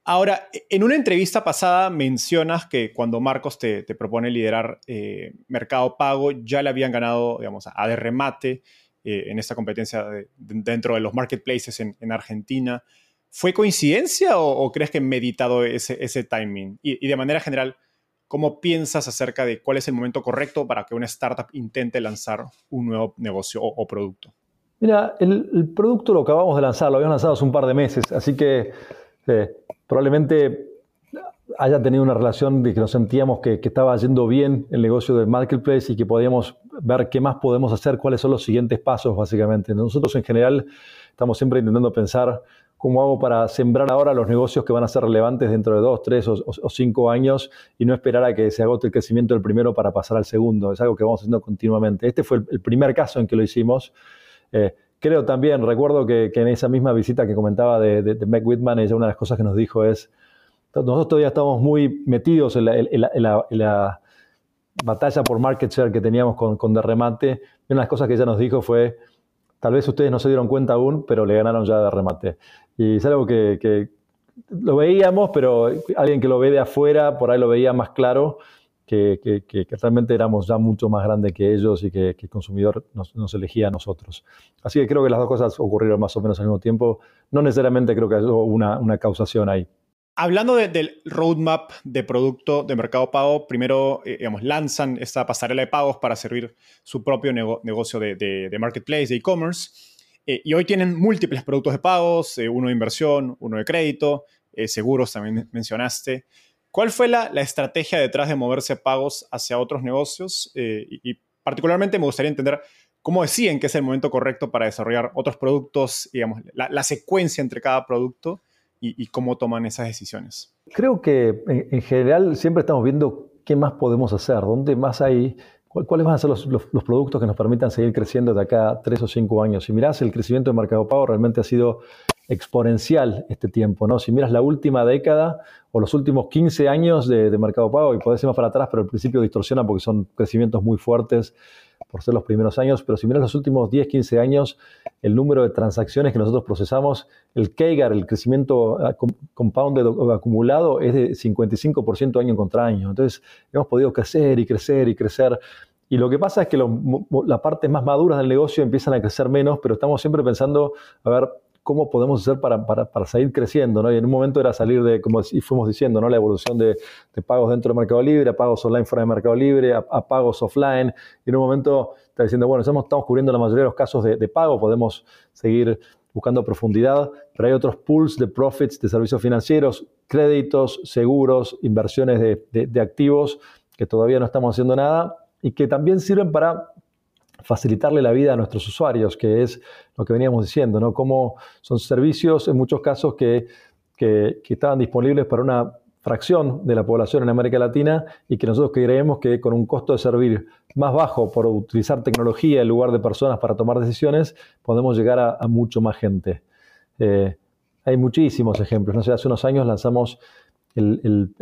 Ahora, en una entrevista pasada mencionas que cuando Marcos te, propone liderar eh, Mercado Pago, ya le habían ganado, digamos, a de remate eh, en esta competencia dentro de los marketplaces en, Argentina. ¿Fue coincidencia o, crees que he meditado ese, ese timing? Y, de manera general, ¿Cómo piensas acerca de cuál es el momento correcto para que una startup intente lanzar un nuevo negocio o, producto? Mira, el, producto lo acabamos de lanzar, lo habíamos lanzado hace un par de meses, así que eh, probablemente haya tenido una relación de que nos sentíamos que, estaba yendo bien el negocio del marketplace y que podíamos ver qué más podemos hacer, cuáles son los siguientes pasos, básicamente. Nosotros en general estamos siempre intentando pensar cómo hago para sembrar ahora los negocios que van a ser relevantes dentro de dos, tres o, cinco años y no esperar a que se agote el crecimiento del primero para pasar al segundo. Es algo que vamos haciendo continuamente. Este fue el, primer caso en que lo hicimos. Eh, creo también, recuerdo que, en esa misma visita que comentaba de, de, Whitman, ella una de las cosas que nos dijo es, nosotros todavía estamos muy metidos en la, batalla por market share que teníamos con, con Derremate. Una de las cosas que ella nos dijo fue, tal vez ustedes no se dieron cuenta aún, pero le ganaron ya Derremate. Y es algo que, lo veíamos, pero alguien que lo ve de afuera, por ahí lo veía más claro. Que, realmente éramos ya mucho más grandes que ellos y que, el consumidor nos, elegía a nosotros. Así que creo que las dos cosas ocurrieron más o menos al mismo tiempo. No necesariamente creo que haya una, una causación ahí. Hablando del roadmap de producto de Mercado Pago, primero eh, digamos, lanzan esta pasarela de pagos para servir su propio negocio de, marketplace, de e-commerce. Eh, y hoy tienen múltiples productos de pagos, eh, uno de inversión, uno de crédito, seguros también mencionaste. ¿Cuál fue la, estrategia detrás de moverse pagos hacia otros negocios? Y, particularmente me gustaría entender cómo deciden que es el momento correcto para desarrollar otros productos, digamos, la secuencia entre cada producto y, cómo toman esas decisiones? Creo que en, general siempre estamos viendo qué más podemos hacer, dónde más hay, cuáles van a ser los, productos que nos permitan seguir creciendo de acá a tres o cinco años. Si miras el crecimiento de Mercado Pago realmente ha sido exponencial este tiempo, ¿no? Si miras la última década o los últimos 15 años de, de Mercado Pago, y podés ir más para atrás, pero al principio distorsiona porque son crecimientos muy fuertes por ser los primeros años, pero si miras los últimos 10, 15 años, el número de transacciones que nosotros procesamos, el CAGR, el crecimiento compounded o acumulado, es de 55% año contra año. Entonces, hemos podido crecer y crecer y crecer. Y lo que pasa es que las partes más maduras del negocio empiezan a crecer menos, pero estamos siempre pensando, a ver, cómo podemos hacer para, para, seguir creciendo, ¿no? Y en un momento era salir de, como fuimos diciendo, ¿no? La evolución de, pagos dentro de Mercado Libre, a pagos online fuera de Mercado Libre, a, pagos offline. Y en un momento está diciendo, bueno, estamos, cubriendo la mayoría de los casos de, pago, podemos seguir buscando profundidad, pero hay otros pools de profits de servicios financieros, créditos, seguros, inversiones de activos que todavía no estamos haciendo nada y que también sirven para facilitarle la vida a nuestros usuarios, que es lo que veníamos diciendo, ¿no? Cómo son servicios en muchos casos que, que, estaban disponibles para una fracción de la población en América Latina y que nosotros creemos que con un costo de servir más bajo por utilizar tecnología en lugar de personas para tomar decisiones, podemos llegar a, mucho más gente. Eh, hay muchísimos ejemplos. No hace unos años lanzamos el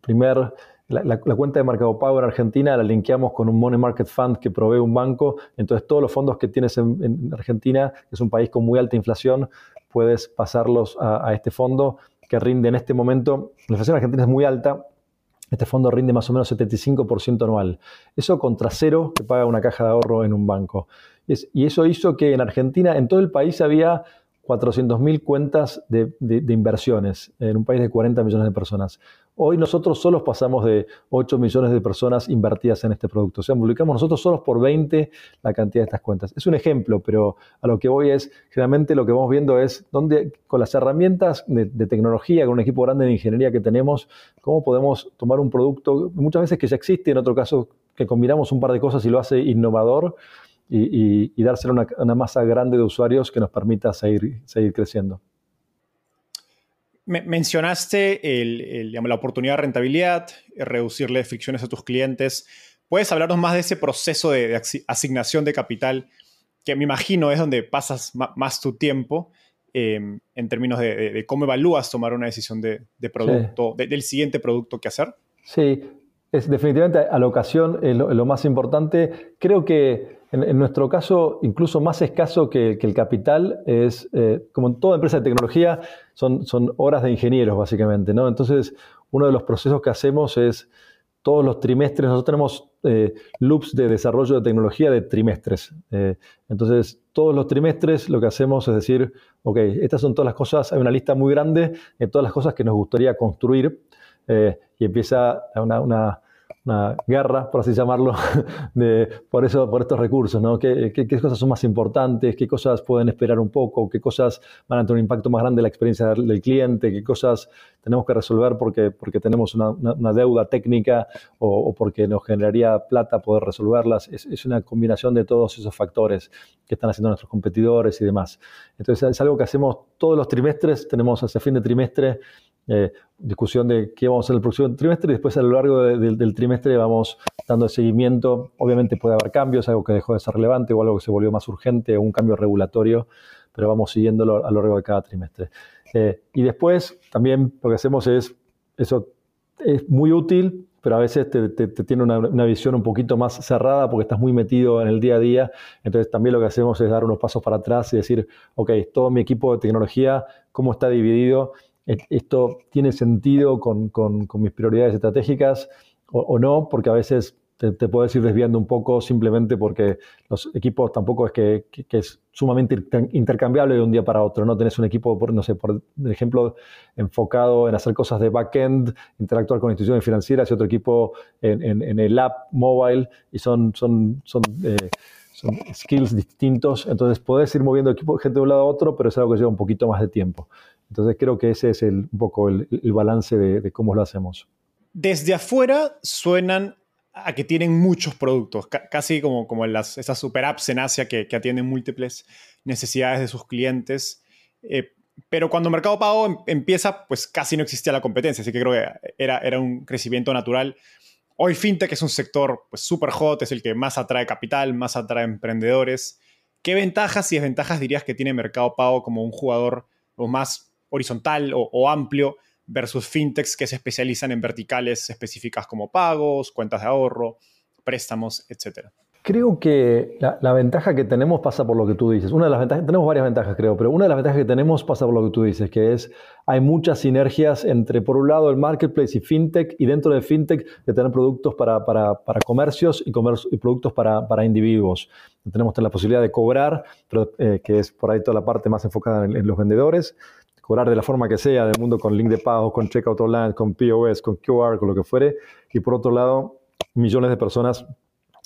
primer la, cuenta de Mercado en Argentina la linkeamos con un Money Market Fund que provee un banco. Entonces, todos los fondos que tienes en, Argentina, que es un país con muy alta inflación, puedes pasarlos a, este fondo que rinde en este momento. La inflación en Argentina es muy alta. Este fondo rinde más o menos 75% anual. Eso contra cero que paga una caja de ahorro en un banco. y eso hizo que en Argentina, en todo el país, había 400.000 cuentas de, inversiones en un país de 40 millones de personas. Hoy nosotros solos pasamos de 8 millones de personas invertidas en este producto. O sea, multiplicamos nosotros solos por 20 la cantidad de estas cuentas. Es un ejemplo, pero a lo que voy es, generalmente lo que vamos viendo es dónde, con las herramientas de, tecnología, con un equipo grande de ingeniería que tenemos, cómo podemos tomar un producto, muchas veces que ya existe, en otro caso que combinamos un par de cosas y lo hace innovador y, y, dárselo a una, masa grande de usuarios que nos permita seguir, seguir creciendo. Mencionaste la oportunidad de rentabilidad, reducirle fricciones a tus clientes. ¿Puedes hablarnos más de ese proceso de, asignación de capital que me imagino es donde pasas más tu tiempo em, en términos de, cómo evalúas tomar una decisión de, producto, del siguiente producto que hacer? Sí, definitivamente alocación es lo más importante. Creo que en, nuestro caso, incluso más escaso que, el capital, es, eh, como en toda empresa de tecnología, son, horas de ingenieros, básicamente. ¿no? Entonces, uno de los procesos que hacemos es todos los trimestres, nosotros tenemos eh, loops de desarrollo de tecnología de trimestres. Eh, entonces, todos los trimestres lo que hacemos es decir, ok, estas son todas las cosas, hay una lista muy grande de todas las cosas que nos gustaría construir y empieza una una guerra, por así llamarlo, de, por, eso, por estos recursos, ¿no? ¿Qué, ¿Qué, cosas son más importantes? ¿Qué cosas pueden esperar un poco? ¿Qué cosas van a tener un impacto más grande en la experiencia del cliente? ¿Qué cosas tenemos que resolver porque, porque tenemos una, una, deuda técnica o, porque nos generaría plata poder resolverlas? Es, es, una combinación de todos esos factores que están haciendo nuestros competidores y demás. Entonces es algo que hacemos todos los trimestres, tenemos hacia fin de trimestre eh, discusión de qué vamos a hacer el próximo trimestre y después a lo largo del trimestre vamos dando seguimiento. Obviamente puede haber cambios, algo que dejó de ser relevante o algo que se volvió más urgente un cambio regulatorio, pero vamos siguiéndolo a lo largo de cada trimestre. Eh, y después también lo que hacemos es, eso es muy útil, pero a veces te, tiene una, una, visión un poquito más cerrada porque estás muy metido en el día a día. Entonces también lo que hacemos es dar unos pasos para atrás y decir, ok, todo mi equipo de tecnología, cómo está dividido esto tiene sentido con, mis prioridades estratégicas o, no, porque a veces te, puedes ir desviando un poco simplemente porque los equipos tampoco es que, es sumamente intercambiable de un día para otro. No tenés un equipo, por, no sé, por ejemplo, enfocado en hacer cosas de backend, interactuar con instituciones financieras y otro equipo en, el app mobile y son, son, son, eh, son skills distintos. Entonces podés ir moviendo equipo, gente de un lado a otro, pero es algo que lleva un poquito más de tiempo. Entonces creo que ese es un poco el, balance de, cómo lo hacemos. Desde afuera suenan a que tienen muchos productos, casi como, como las, esas super apps en Asia que, atienden múltiples necesidades de sus clientes. Eh, pero cuando Mercado Pago em, empieza, pues casi no existía la competencia, así que creo que era, era un crecimiento natural. Hoy FinTech es un sector pues súper hot, es el que más atrae capital, más atrae emprendedores. ¿Qué ventajas y desventajas dirías que tiene Mercado Pago como un jugador o más horizontal o, amplio versus fintechs que se especializan en verticales específicas como pagos, cuentas de ahorro, préstamos, etc. Creo que la, ventaja que tenemos pasa por lo que tú dices. Una de las ventajas, tenemos varias ventajas creo, pero una de las ventajas que tenemos pasa por lo que tú dices, que es hay muchas sinergias entre, por un lado, el marketplace y fintech, y dentro de fintech de tener productos para, comercios y, y productos para, individuos. Tenemos la posibilidad de cobrar, eh, que es por ahí toda la parte más enfocada en los vendedores cobrar de la forma que sea del mundo con link de pago, con checkout online, con POS, con QR, con lo que fuere. Y por otro lado, millones de personas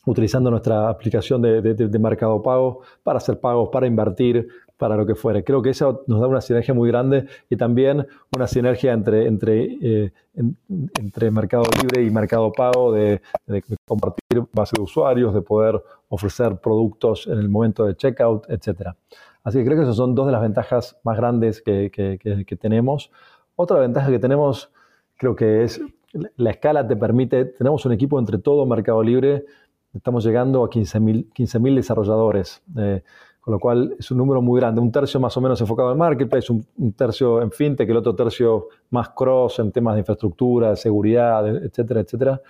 utilizando nuestra aplicación de, de, mercado pago para hacer pagos, para invertir, para lo que fuere. Creo que eso nos da una sinergia muy grande y también una sinergia entre, entre, eh, entre Mercado Libre y Mercado Pago de, de, compartir base de usuarios, de poder ofrecer productos en el momento de checkout, etcétera. Así que creo que esas son dos de las ventajas más grandes que, tenemos. Otra ventaja que tenemos, creo que es la escala te permite, tenemos un equipo entre todo Mercado Libre, estamos llegando a 15.000 15 desarrolladores, eh, con lo cual es un número muy grande, un tercio más o menos enfocado en marketplace, un, un, tercio en fintech, el otro tercio más cross en temas de infraestructura, seguridad, etcétera, etcétera.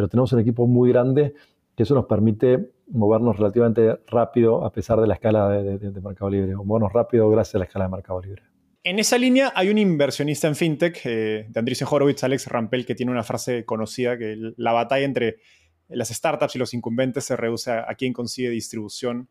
Pero tenemos un equipo muy grande que eso nos permite movernos relativamente rápido a pesar de la escala de, Mercado Libre, o movernos rápido gracias a la escala de Mercado Libre. En esa línea hay un inversionista en fintech, eh, de Andreessen Horowitz, Alex Rampel, que tiene una frase conocida que la batalla entre las startups y los incumbentes se reduce a, quién consigue distribución,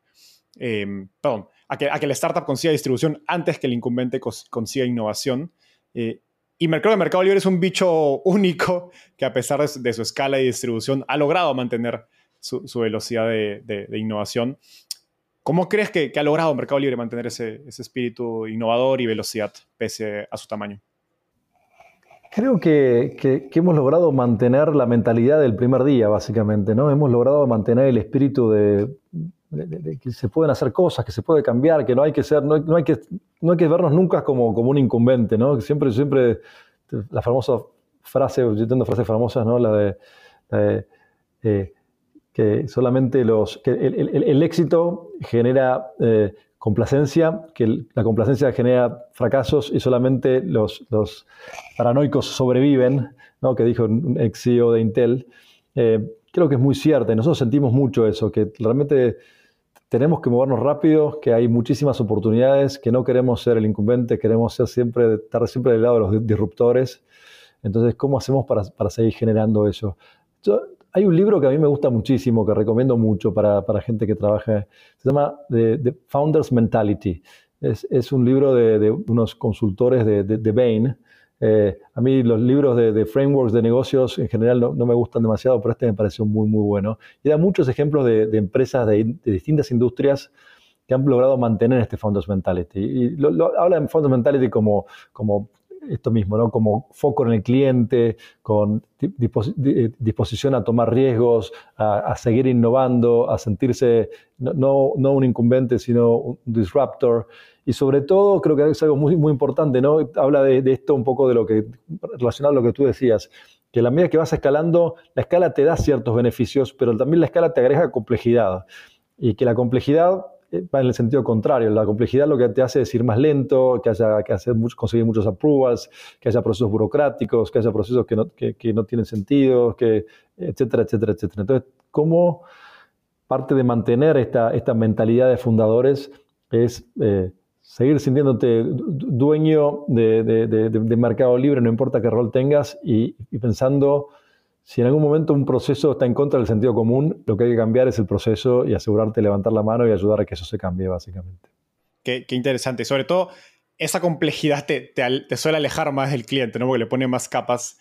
em, perdón, a que, a que, la startup consiga distribución antes que el incumbente consiga innovación. Eh, y Mercado de Mercado Libre es un bicho único que a pesar de su escala y distribución ha logrado mantener su, velocidad de, innovación. ¿Cómo crees que, ha logrado Mercado Libre mantener ese, espíritu innovador y velocidad pese a su tamaño? Creo que, hemos logrado mantener la mentalidad del primer día, básicamente, ¿no? Hemos logrado mantener el espíritu de, que se pueden hacer cosas, que se puede cambiar, que no hay que ser, no hay, que, no hay que vernos nunca como, como un incumbente, ¿no? Siempre, siempre, la famosa frase, yo tengo frases famosas, ¿no? La de, eh, que solamente los, que el, éxito genera eh, complacencia, que la complacencia genera fracasos y solamente los, los paranoicos sobreviven, ¿no? que dijo un ex CEO de Intel. Eh, creo que es muy cierto y nosotros sentimos mucho eso, que realmente tenemos que movernos rápido, que hay muchísimas oportunidades, que no queremos ser el incumbente, queremos ser siempre, estar siempre del lado de los disruptores. Entonces, ¿cómo hacemos para, para seguir generando eso? Yo, hay un libro que a mí me gusta muchísimo, que recomiendo mucho para, gente que trabaja, se llama The, Founder's Mentality. Es, un libro de, unos consultores de, Bain, Eh, a mí los libros de, frameworks de negocios en general no, me gustan demasiado, pero este me pareció muy, muy bueno. Y da muchos ejemplos de, empresas de, distintas industrias que han logrado mantener este Founders Mentality. Y lo, habla de Founders Mentality como, como esto mismo, ¿no? como foco en el cliente, con eh, disposición a tomar riesgos, a, seguir innovando, a sentirse no, no, un incumbente, sino un disruptor. Y sobre todo, creo que es algo muy, muy importante, ¿no? Habla de, esto un poco de lo que, relacionado a lo que tú decías, que a la medida que vas escalando, la escala te da ciertos beneficios, pero también la escala te agrega complejidad. Y que la complejidad eh, va en el sentido contrario. La complejidad lo que te hace es ir más lento, que haya que hacer, conseguir muchos approvals, que haya procesos burocráticos, que haya procesos que no, que, no tienen sentido, que, etcétera, etcétera, etcétera. Entonces, ¿cómo parte de mantener esta, esta mentalidad de fundadores es eh, seguir sintiéndote dueño de, de, mercado libre, no importa qué rol tengas, y, y pensando si en algún momento un proceso está en contra del sentido común, lo que hay que cambiar es el proceso y asegurarte de levantar la mano y ayudar a que eso se cambie, básicamente. Qué, interesante. Sobre todo, esa complejidad te, te, te, suele alejar más del cliente, ¿no? Porque le pone más capas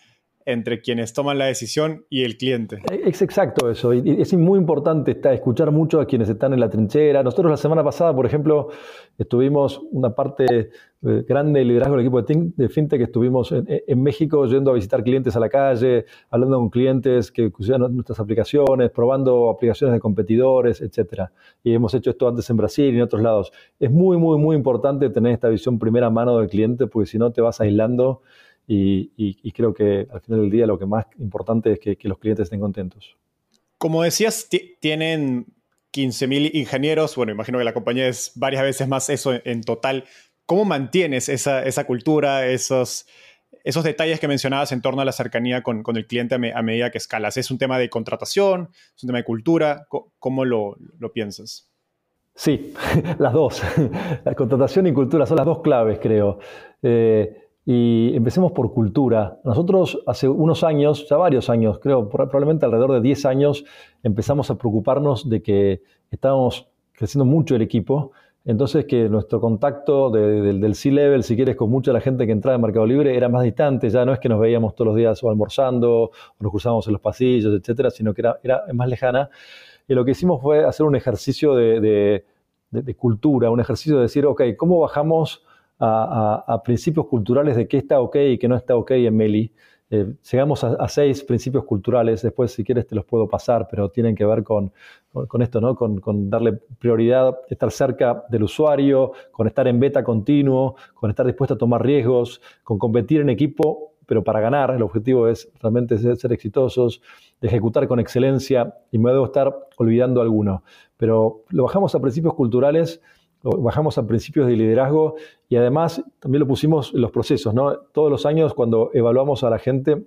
entre quienes toman la decisión y el cliente. Es exacto eso, y es muy importante escuchar mucho a quienes están en la trinchera. Nosotros la semana pasada, por ejemplo, estuvimos una parte eh, grande del liderazgo del equipo de FinTech, estuvimos en, México yendo a visitar clientes a la calle, hablando con clientes que usan nuestras aplicaciones, probando aplicaciones de competidores, etc. Y hemos hecho esto antes en Brasil y en otros lados. Es muy, muy, muy importante tener esta visión primera mano del cliente, porque si no te vas aislando y, creo que al final del día lo que más importante es que, los clientes estén contentos. Como decías, tienen 15.000 ingenieros, bueno, imagino que la compañía es varias veces más eso en, total. ¿Cómo mantienes esa, esa, cultura, esos, esos detalles que mencionabas en torno a la cercanía con, con el cliente a, medida que escalas? ¿Es un tema de contratación? ¿Es un tema de cultura? ¿Cómo, lo, lo, piensas? Sí, las dos. La contratación y cultura son las dos claves, creo. Eh, y empecemos por cultura. Nosotros hace unos años, ya varios años, creo, probablemente alrededor de 10 años, empezamos a preocuparnos de que estábamos creciendo mucho el equipo. Entonces que nuestro contacto del C-Level, si quieres, con mucha de la gente que entraba en Mercado Libre era más distante, ya no es que nos veíamos todos los días o almorzando, o nos cruzábamos en los pasillos, etcétera, sino que era, era más lejana. Y lo que hicimos fue hacer un ejercicio de, de cultura, un ejercicio de decir, ok, ¿cómo bajamos a, principios culturales de qué está ok y qué no está ok en Meli. Eh, llegamos a, seis principios culturales, después si quieres te los puedo pasar, pero tienen que ver con, con, esto, ¿no? Con, darle prioridad, estar cerca del usuario, con estar en beta continuo, con estar dispuesto a tomar riesgos, con competir en equipo, pero para ganar, el objetivo es realmente ser, exitosos, ejecutar con excelencia, y me debo estar olvidando alguno. Pero lo bajamos a principios culturales bajamos a principios de liderazgo y además también lo pusimos en los procesos, ¿no? Todos los años cuando evaluamos a la gente,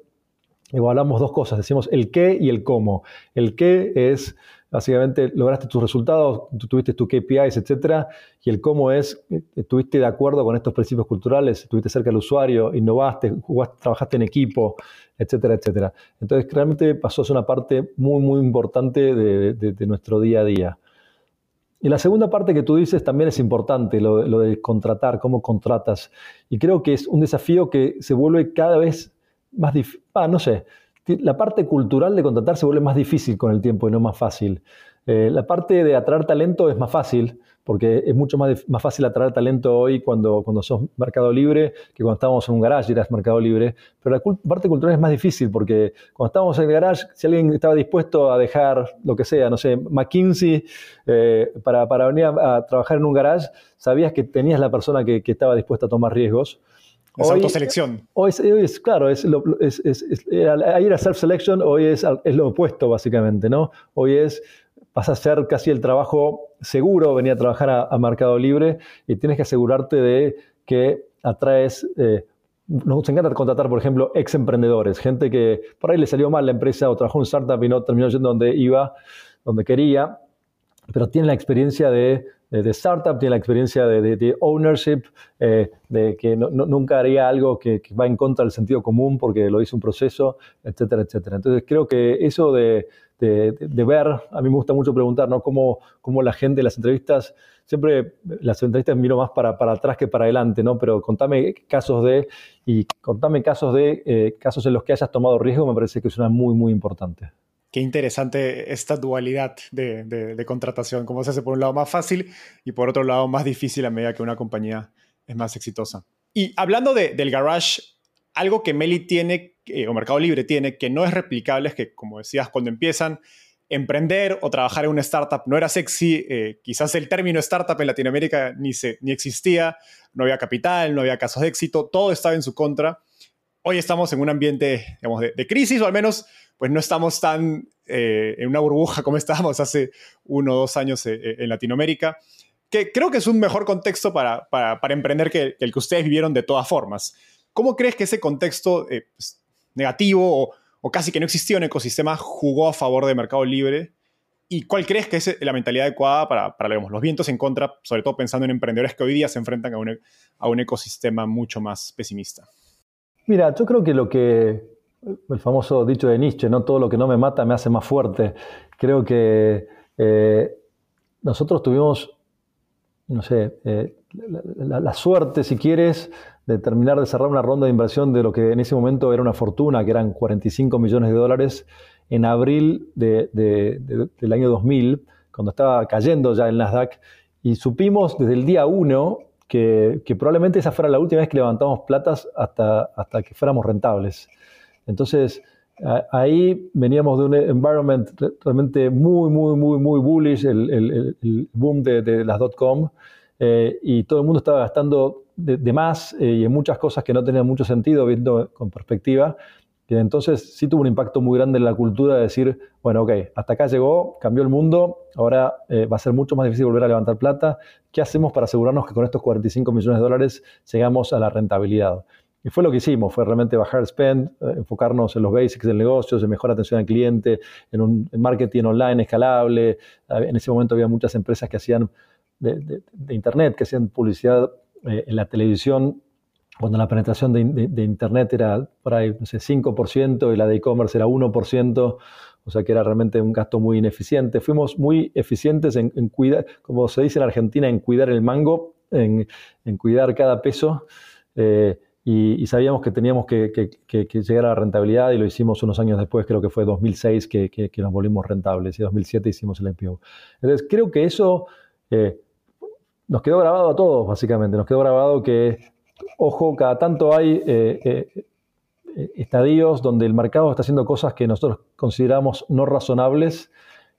evaluamos dos cosas, decimos el qué y el cómo. El qué es básicamente lograste tus resultados, tuviste tus KPIs, etcétera, y el cómo es, estuviste de acuerdo con estos principios culturales, estuviste cerca del usuario, innovaste, jugaste, trabajaste en equipo, etcétera, etcétera. Entonces, realmente pasó a ser una parte muy, muy importante de nuestro día a día. Y la segunda parte que tú dices también es importante, lo, de contratar, cómo contratas. Y creo que es un desafío que se vuelve cada vez más difícil. Ah, no sé, la parte cultural de contratar se vuelve más difícil con el tiempo y no más fácil. Eh, la parte de atraer talento es más fácil, porque es mucho más, más fácil atraer talento hoy cuando, cuando sos mercado libre que cuando estábamos en un garage y eras mercado libre. Pero la parte cultural es más difícil, porque cuando estábamos en el garage, si alguien estaba dispuesto a dejar lo que sea, no sé, McKinsey, eh, para, para, venir a, trabajar en un garage, sabías que tenías la persona que, que estaba dispuesta a tomar riesgos. Es hoy, autoselección. Hoy es, claro, es, es, es, ahí era self-selection, hoy es, es lo opuesto, básicamente, ¿no? Hoy es vas a hacer casi el trabajo seguro, venir a trabajar a, Mercado Libre y tienes que asegurarte de que atraes... Eh, nos encanta contratar, por ejemplo, ex emprendedores, gente que por ahí le salió mal la empresa o trabajó en startup y no terminó yendo donde iba, donde quería, pero tiene la experiencia de, de, startup, tiene la experiencia de, ownership, eh, de que nunca haría algo que, que, va en contra del sentido común porque lo hizo un proceso, etcétera, etcétera. Entonces creo que eso de, ver. A mí me gusta mucho preguntar, ¿no? Cómo, cómo la gente en las entrevistas, siempre las entrevistas miro más para, para, atrás que para adelante, ¿no? Pero contame casos de, y contame casos de, eh, casos en los que hayas tomado riesgo, me parece que es una muy, muy importante. Qué interesante esta dualidad de, de, contratación, cómo se hace por un lado más fácil y por otro lado más difícil a medida que una compañía es más exitosa. Y hablando del garage, algo que Meli tiene, eh, o Mercado Libre tiene, que no es replicable, es que, como decías, cuando empiezan, emprender o trabajar en una startup no era sexy, eh, quizás el término startup en Latinoamérica ni, se, ni existía, no había capital, no había casos de éxito, todo estaba en su contra. Hoy estamos en un ambiente digamos, de, crisis, o al menos pues no estamos tan eh, en una burbuja como estábamos hace uno o dos años en Latinoamérica, que creo que es un mejor contexto para, para, para emprender que el que ustedes vivieron de todas formas. ¿Cómo crees que ese contexto eh, pues, negativo o, casi que no existía un ecosistema jugó a favor de Mercado Libre? ¿Y cuál crees que es la mentalidad adecuada para, los vientos en contra, sobre todo pensando en emprendedores que hoy día se enfrentan a un, a un ecosistema mucho más pesimista? Mira, yo creo que lo que, el famoso dicho de Nietzsche, no todo lo que no me mata me hace más fuerte. Creo que eh, nosotros tuvimos, no sé, eh, la, suerte, si quieres, de terminar de cerrar una ronda de inversión de lo que en ese momento era una fortuna, que eran 45 millones de dólares, en abril del año 2000, cuando estaba cayendo ya el Nasdaq, y supimos desde el día 1 que, probablemente esa fuera la última vez que levantamos platas hasta, hasta que fuéramos rentables. Entonces, ahí veníamos de un environment realmente muy, muy, muy, muy bullish, el, boom de, de las dot-com, eh, y todo el mundo estaba gastando de, más eh, y en muchas cosas que no tenían mucho sentido viendo con perspectiva. Y entonces sí tuvo un impacto muy grande en la cultura de decir, bueno, ok, hasta acá llegó, cambió el mundo, ahora eh, va a ser mucho más difícil volver a levantar plata. ¿Qué hacemos para asegurarnos que con estos 45 millones de dólares llegamos a la rentabilidad? Y fue lo que hicimos, fue realmente bajar el spend, enfocarnos en los basics del negocio, en mejor atención al cliente, en un marketing online escalable. En ese momento había muchas empresas que hacían de, Internet, que hacían publicidad eh, en la televisión, cuando la penetración de, Internet era por ahí, no sé, 5% y la de e-commerce era 1%, o sea que era realmente un gasto muy ineficiente. Fuimos muy eficientes en, cuidar, como se dice en Argentina, en cuidar el mango, en, cuidar cada peso. Eh, y, sabíamos que teníamos que, llegar a la rentabilidad y lo hicimos unos años después, creo que fue 2006 que, nos volvimos rentables y 2007 hicimos el IPO. Entonces creo que eso eh, nos quedó grabado a todos, básicamente. Nos quedó grabado que, ojo, cada tanto hay eh, eh, estadios donde el mercado está haciendo cosas que nosotros consideramos no razonables.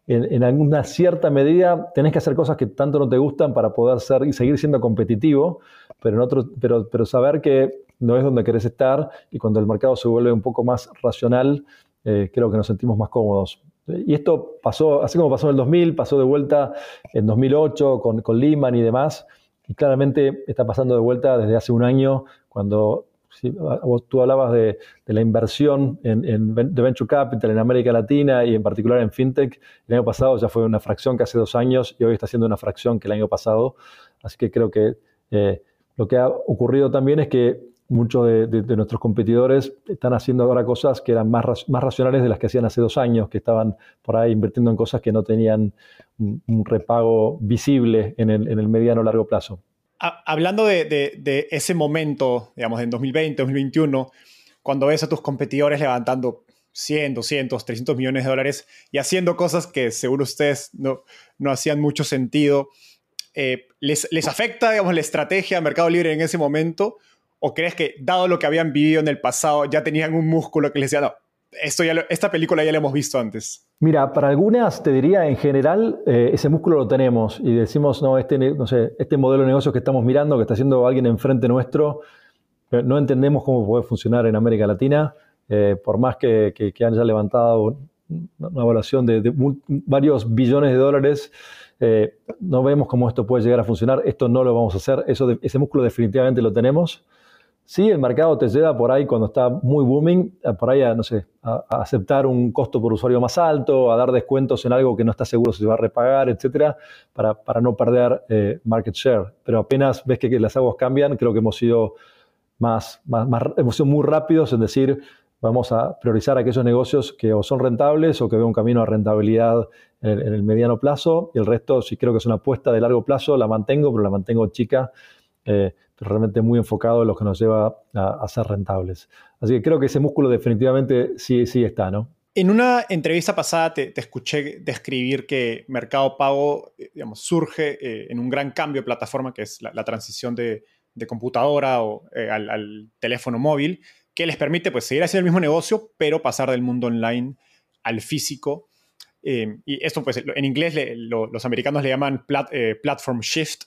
En, alguna cierta medida tenés que hacer cosas que tanto no te gustan para poder ser y seguir siendo competitivo, pero, en otro, pero, saber que no es donde querés estar y cuando el mercado se vuelve un poco más racional, eh, creo que nos sentimos más cómodos. Y esto pasó, así como pasó en el 2000, pasó de vuelta en 2008 con, con Lehman y demás, y claramente está pasando de vuelta desde hace un año, cuando tú hablabas de, la inversión en, de Venture Capital en América Latina y en particular en FinTech. El año pasado ya fue una fracción que hace dos años y hoy está siendo una fracción que el año pasado. Así que creo que eh, lo que ha ocurrido también es que muchos de, nuestros competidores están haciendo ahora cosas que eran más, más racionales de las que hacían hace dos años, que estaban por ahí invirtiendo en cosas que no tenían un, repago visible en el, en el mediano o largo plazo. Hablando de, ese momento, digamos, en 2020, 2021, cuando ves a tus competidores levantando 100, 200, 300 millones de dólares y haciendo cosas que seguro ustedes no, no hacían mucho sentido, eh, ¿les, ¿les afecta, digamos, la estrategia de Mercado Libre en ese momento? ¿O crees que, dado lo que habían vivido en el pasado, ya tenían un músculo que les decía, no, esto ya esta película ya la hemos visto antes? Mira, para algunas te diría, en general, eh, ese músculo lo tenemos y decimos, no, este, no sé, este modelo de negocio que estamos mirando, que está haciendo alguien enfrente nuestro, no entendemos cómo puede funcionar en América Latina, eh, por más que, que, que, haya levantado una evaluación de, varios billones de dólares, eh, no vemos cómo esto puede llegar a funcionar, esto no lo vamos a hacer, Eso, ese músculo definitivamente lo tenemos. Sí, el mercado te lleva por ahí cuando está muy booming, por ahí a, no sé, a, aceptar un costo por usuario más alto, a dar descuentos en algo que no estás seguro si se va a repagar, etcétera, para, para no perder eh, market share. Pero apenas ves que, las aguas cambian, creo que hemos sido más, más, hemos sido muy rápidos en decir, vamos a priorizar aquellos negocios que o son rentables o que veo un camino a rentabilidad en el, mediano plazo y el resto, si creo que es una apuesta de largo plazo, la mantengo, pero la mantengo chica, eh, realmente muy enfocado en lo que nos lleva a, ser rentables. Así que creo que ese músculo definitivamente sí, sí está, ¿no? En una entrevista pasada te, escuché describir que Mercado Pago eh, digamos, surge eh, en un gran cambio de plataforma, que es la, transición de, computadora o, al, al, teléfono móvil, que les permite pues, seguir haciendo el mismo negocio, pero pasar del mundo online al físico eh, y esto, pues, en inglés los americanos le llaman eh, platform shift.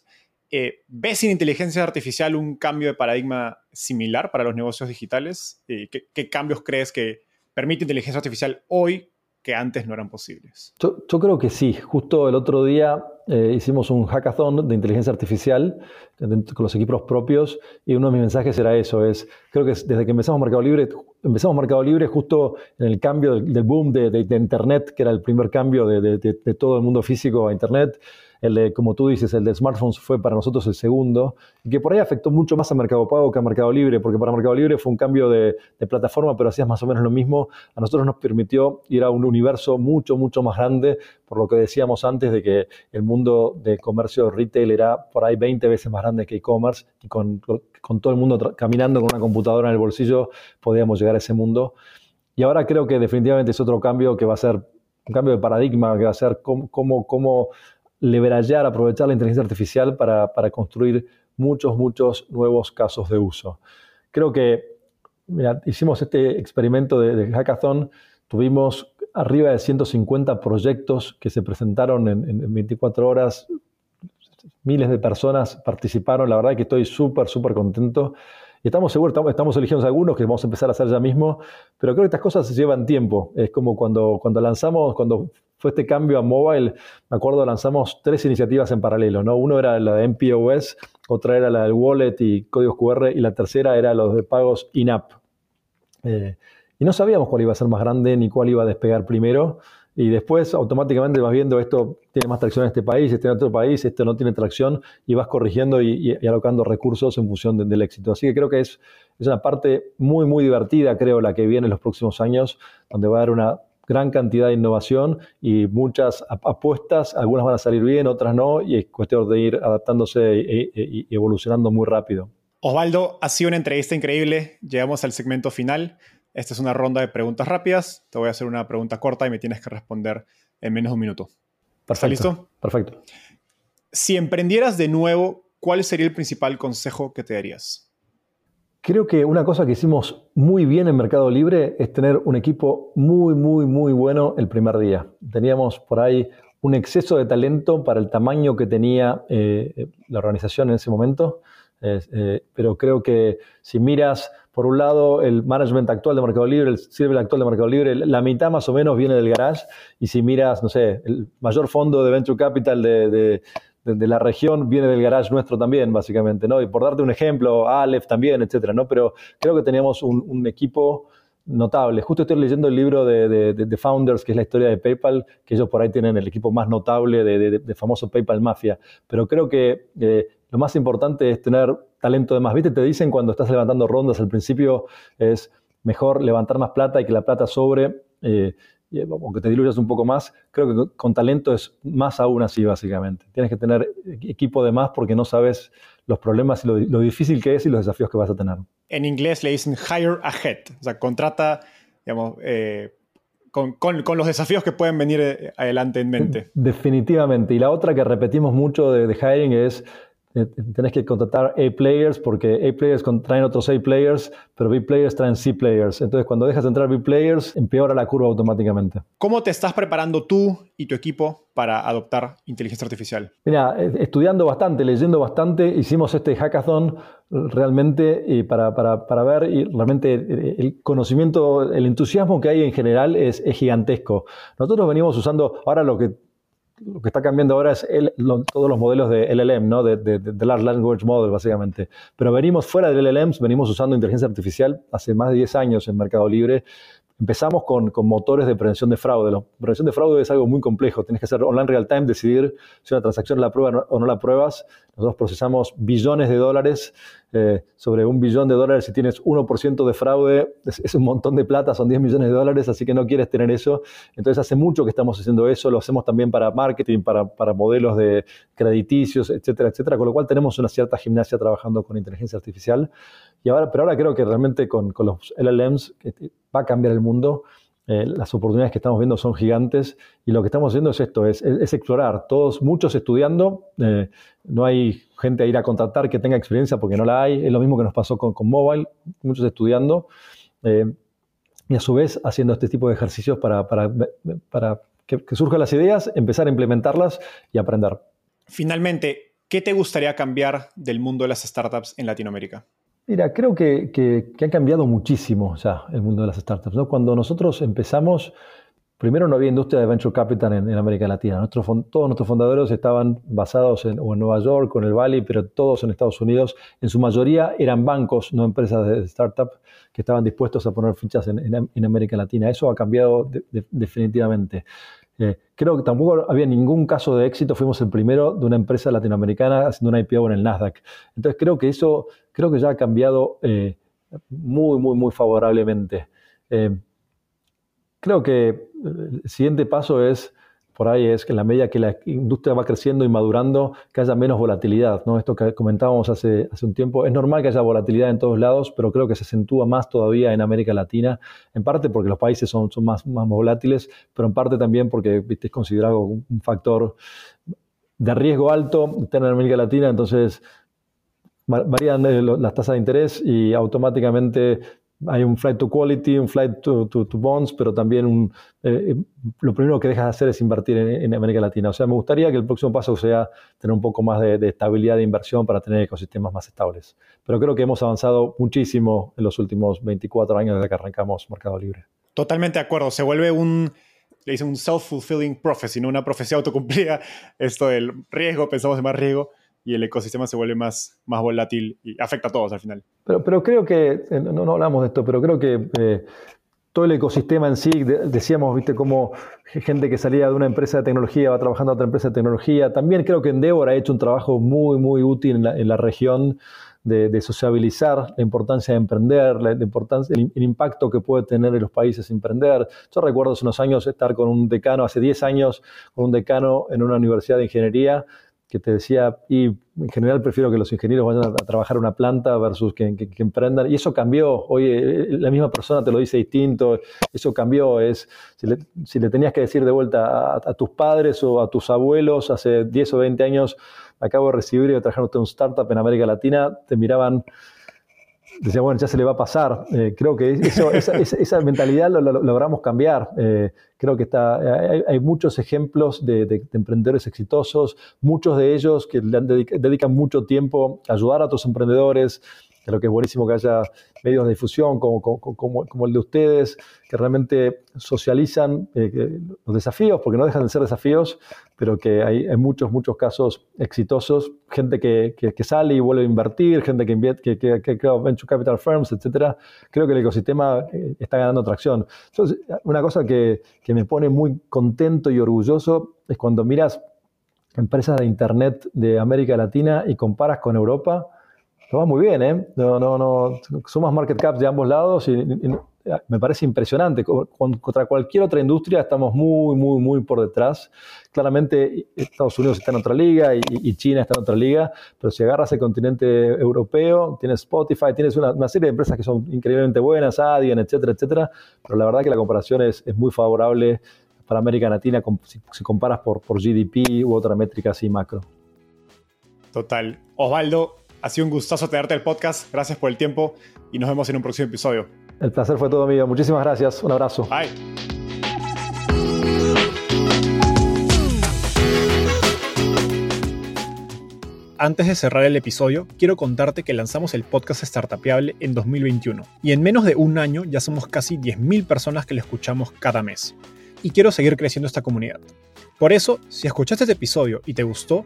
Eh, ¿Ves en inteligencia artificial un cambio de paradigma similar para los negocios digitales? ¿qué, cambios crees que permite inteligencia artificial hoy que antes no eran posibles? Yo, creo que sí. Justo el otro día hicimos un hackathon de inteligencia artificial con los equipos propios y uno de mis mensajes era eso, es, creo que desde que empezamos Mercado Libre empezamos Mercado Libre justo en el cambio del, boom de, Internet, que era el primer cambio de, todo el mundo físico a Internet. El de, como tú dices, el de smartphones fue para nosotros el segundo, y que por ahí afectó mucho más a Mercado Pago que a Mercado Libre, porque para Mercado Libre fue un cambio de, plataforma, pero hacías más o menos lo mismo. A nosotros nos permitió ir a un universo mucho, mucho más grande, por lo que decíamos antes de que el mundo de comercio retail era por ahí 20 veces más grande que e-commerce, y con, con todo el mundo caminando con una computadora en el bolsillo, podíamos llegar a ese mundo. Y ahora creo que definitivamente es otro cambio que va a ser un cambio de paradigma, que va a ser cómo, cómo, cómo aprovechar la inteligencia artificial para, para, construir muchos, muchos nuevos casos de uso. Creo que, mira, hicimos este experimento de, hackathon, tuvimos arriba de 150 proyectos que se presentaron en, en 24 horas, miles de personas participaron, la verdad que estoy súper, súper contento. Y estamos seguros, estamos, eligiendo algunos que vamos a empezar a hacer ya mismo, pero creo que estas cosas se llevan tiempo. Es como cuando, cuando lanzamos, cuando fue este cambio a mobile, me acuerdo, lanzamos tres iniciativas en paralelo, ¿no? Uno era la de MPOS, otra era la del wallet y códigos QR, y la tercera era los de pagos in-app. Eh, y no sabíamos cuál iba a ser más grande ni cuál iba a despegar primero. Y después automáticamente vas viendo esto tiene más tracción en este país, este en otro país, esto no tiene tracción y vas corrigiendo y, alocando recursos en función del éxito. Así que creo que es, es una parte muy, muy divertida, creo, la que viene en los próximos años, donde va a haber una gran cantidad de innovación y muchas apuestas, algunas van a salir bien, otras no, y es cuestión de ir adaptándose y evolucionando muy rápido. Osvaldo, ha sido una entrevista increíble. Llegamos al segmento final. Esta es una ronda de preguntas rápidas. Te voy a hacer una pregunta corta y me tienes que responder en menos de un minuto. ¿Estás listo? Perfecto. Si emprendieras de nuevo, ¿cuál sería el principal consejo que te darías? Creo que una cosa que hicimos muy bien en Mercado Libre es tener un equipo muy, muy, muy bueno el primer día. Teníamos por ahí un exceso de talento para el tamaño que tenía eh, la organización en ese momento, eh, pero creo que si miras por un lado, el management actual de Mercado Libre, el sirve actual de Mercado Libre, la mitad más o menos viene del garage. Y si miras, no sé, el mayor fondo de Venture Capital de, la región viene del garage nuestro también, básicamente, ¿no? Y por darte un ejemplo, Aleph también, etcétera, ¿no? Pero creo que teníamos un, equipo notable. Justo estoy leyendo el libro de, Founders, que es la historia de PayPal, que ellos por ahí tienen el equipo más notable de, famoso PayPal Mafia. Pero creo que eh, lo más importante es tener talento de más. ¿Viste? Te dicen cuando estás levantando rondas al principio es mejor levantar más plata y que la plata sobre, eh, aunque te diluyas un poco más. Creo que con talento es más aún así, básicamente. Tienes que tener equipo de más porque no sabes los problemas y lo, difícil que es y los desafíos que vas a tener. En inglés le dicen hire ahead, o sea, contrata, digamos, eh, con, los desafíos que pueden venir eh, adelante en mente. Definitivamente. Y la otra que repetimos mucho de, de hiring es eh, tenés que contratar A-players porque A-players traen otros A-players, pero B-players traen C-players. Entonces, cuando dejas de entrar B-players, empeora la curva automáticamente. ¿Cómo te estás preparando tú y tu equipo para adoptar inteligencia artificial? Mira, eh, estudiando bastante, leyendo bastante, hicimos este hackathon realmente y para, para, para, ver y realmente eh, el conocimiento, el entusiasmo que hay en general es, es gigantesco. Nosotros venimos usando, ahora lo que lo que está cambiando ahora es todos los modelos de LLM, ¿no? de, de, Large Language Model, básicamente. Pero venimos fuera de LLMs, venimos usando inteligencia artificial hace más de 10 años en Mercado Libre. Empezamos con, con motores de prevención de fraude. La prevención de fraude es algo muy complejo. Tienes que hacer online real time, decidir si una transacción la prueba o no la pruebas. Nosotros procesamos billones de dólares eh, sobre un billón de dólares si tienes 1% de fraude, es, un montón de plata, son 10 millones de dólares, así que no quieres tener eso. Entonces hace mucho que estamos haciendo eso, lo hacemos también para marketing, para, para modelos de crediticios, etcétera, etcétera, con lo cual tenemos una cierta gimnasia trabajando con inteligencia artificial. Y ahora, pero ahora creo que realmente con, con los LLMs va a cambiar el mundo. Eh, las oportunidades que estamos viendo son gigantes y lo que estamos haciendo es esto, es, explorar, todos, muchos estudiando, eh, no hay gente a ir a contratar que tenga experiencia porque no la hay, es lo mismo que nos pasó con, con mobile, muchos estudiando eh, y a su vez haciendo este tipo de ejercicios para, para, para que, que surjan las ideas, empezar a implementarlas y aprender. Finalmente, ¿qué te gustaría cambiar del mundo de las startups en Latinoamérica? Mira, creo que, que, ha cambiado muchísimo ya el mundo de las startups. ¿no? Cuando nosotros empezamos, primero no había industria de venture capital en, América Latina. todos nuestros fundadores estaban basados en, en Nueva York o en el Valley, pero todos en Estados Unidos. En su mayoría eran bancos, no empresas de startup, que estaban dispuestos a poner fichas en, América Latina. Eso ha cambiado definitivamente. Eh, creo que tampoco había ningún caso de éxito. Fuimos el primero de una empresa latinoamericana haciendo una IPO en el Nasdaq. Entonces creo que eso creo que ya ha cambiado eh, muy, muy, muy favorablemente. Eh, creo que el siguiente paso es por ahí es que en la medida que la industria va creciendo y madurando, que haya menos volatilidad. ¿no? Esto que comentábamos hace, hace un tiempo, es normal que haya volatilidad en todos lados, pero creo que se acentúa más todavía en América Latina, en parte porque los países son, son más, más volátiles, pero en parte también porque es considerado un factor de riesgo alto tener en América Latina, entonces varían las tasas de interés y automáticamente hay un flight to quality, un flight to, bonds, pero también un, eh, lo primero que dejas de hacer es invertir en, América Latina. O sea, me gustaría que el próximo paso sea tener un poco más de, estabilidad de inversión para tener ecosistemas más estables. Pero creo que hemos avanzado muchísimo en los últimos 24 años desde que arrancamos Mercado Libre. Totalmente de acuerdo. Se vuelve un, le un self-fulfilling prophecy, ¿no? una profecía autocumplida. Esto del riesgo, pensamos en más riesgo y el ecosistema se vuelve más, más volátil y afecta a todos al final. Pero, pero creo que, eh, no, no hablamos de esto, pero creo que eh, todo el ecosistema en sí, decíamos, viste, como gente que salía de una empresa de tecnología va trabajando a otra empresa de tecnología. También creo que Endeavor ha hecho un trabajo muy, muy útil en la, región de, sociabilizar la importancia de emprender, la, importancia, el, el, impacto que puede tener en los países emprender. Yo recuerdo hace unos años estar con un decano, hace 10 años, con un decano en una universidad de ingeniería que te decía, y en general prefiero que los ingenieros vayan a, trabajar una planta versus que, emprendan. Y eso cambió. Oye, la misma persona te lo dice distinto. Eso cambió. Es, si, le, tenías que decir de vuelta a, tus padres o a tus abuelos hace 10 o 20 años, acabo de recibir y de trabajar un startup en América Latina, te miraban decía, bueno, ya se le va a pasar. Eh, creo que eso, esa, mentalidad lo, logramos cambiar. Eh, creo que está, hay, muchos ejemplos de, emprendedores exitosos, muchos de ellos que dedican mucho tiempo a ayudar a otros emprendedores, Creo que es buenísimo que haya medios de difusión como, el de ustedes, que realmente socializan eh, los desafíos, porque no dejan de ser desafíos, pero que hay, en muchos, muchos casos exitosos, gente que, que, sale y vuelve a invertir, gente que, invierte, que, que, crea venture capital firms, etc. Creo que el ecosistema eh, está ganando tracción. Una cosa que, que me pone muy contento y orgulloso es cuando miras empresas de Internet de América Latina y comparas con Europa lo va muy bien, ¿eh? No, no, no. Sumas market caps de ambos lados y, me parece impresionante. Contra cualquier otra industria estamos muy, muy, muy por detrás. Claramente Estados Unidos está en otra liga y, China está en otra liga, pero si agarras el continente europeo, tienes Spotify, tienes una, serie de empresas que son increíblemente buenas, Adyen, etcétera, etcétera, pero la verdad que la comparación es, muy favorable para América Latina si, comparas por, por GDP u otra métrica así macro. Total. Osvaldo, ha sido un gustazo tenerte el podcast. Gracias por el tiempo y nos vemos en un próximo episodio. El placer fue todo mío. Muchísimas gracias. Un abrazo. Bye. Antes de cerrar el episodio, quiero contarte que lanzamos el podcast Startupiable en 2021 y en menos de un año ya somos casi 10.000 personas que lo escuchamos cada mes. Y quiero seguir creciendo esta comunidad. Por eso, si escuchaste este episodio y te gustó,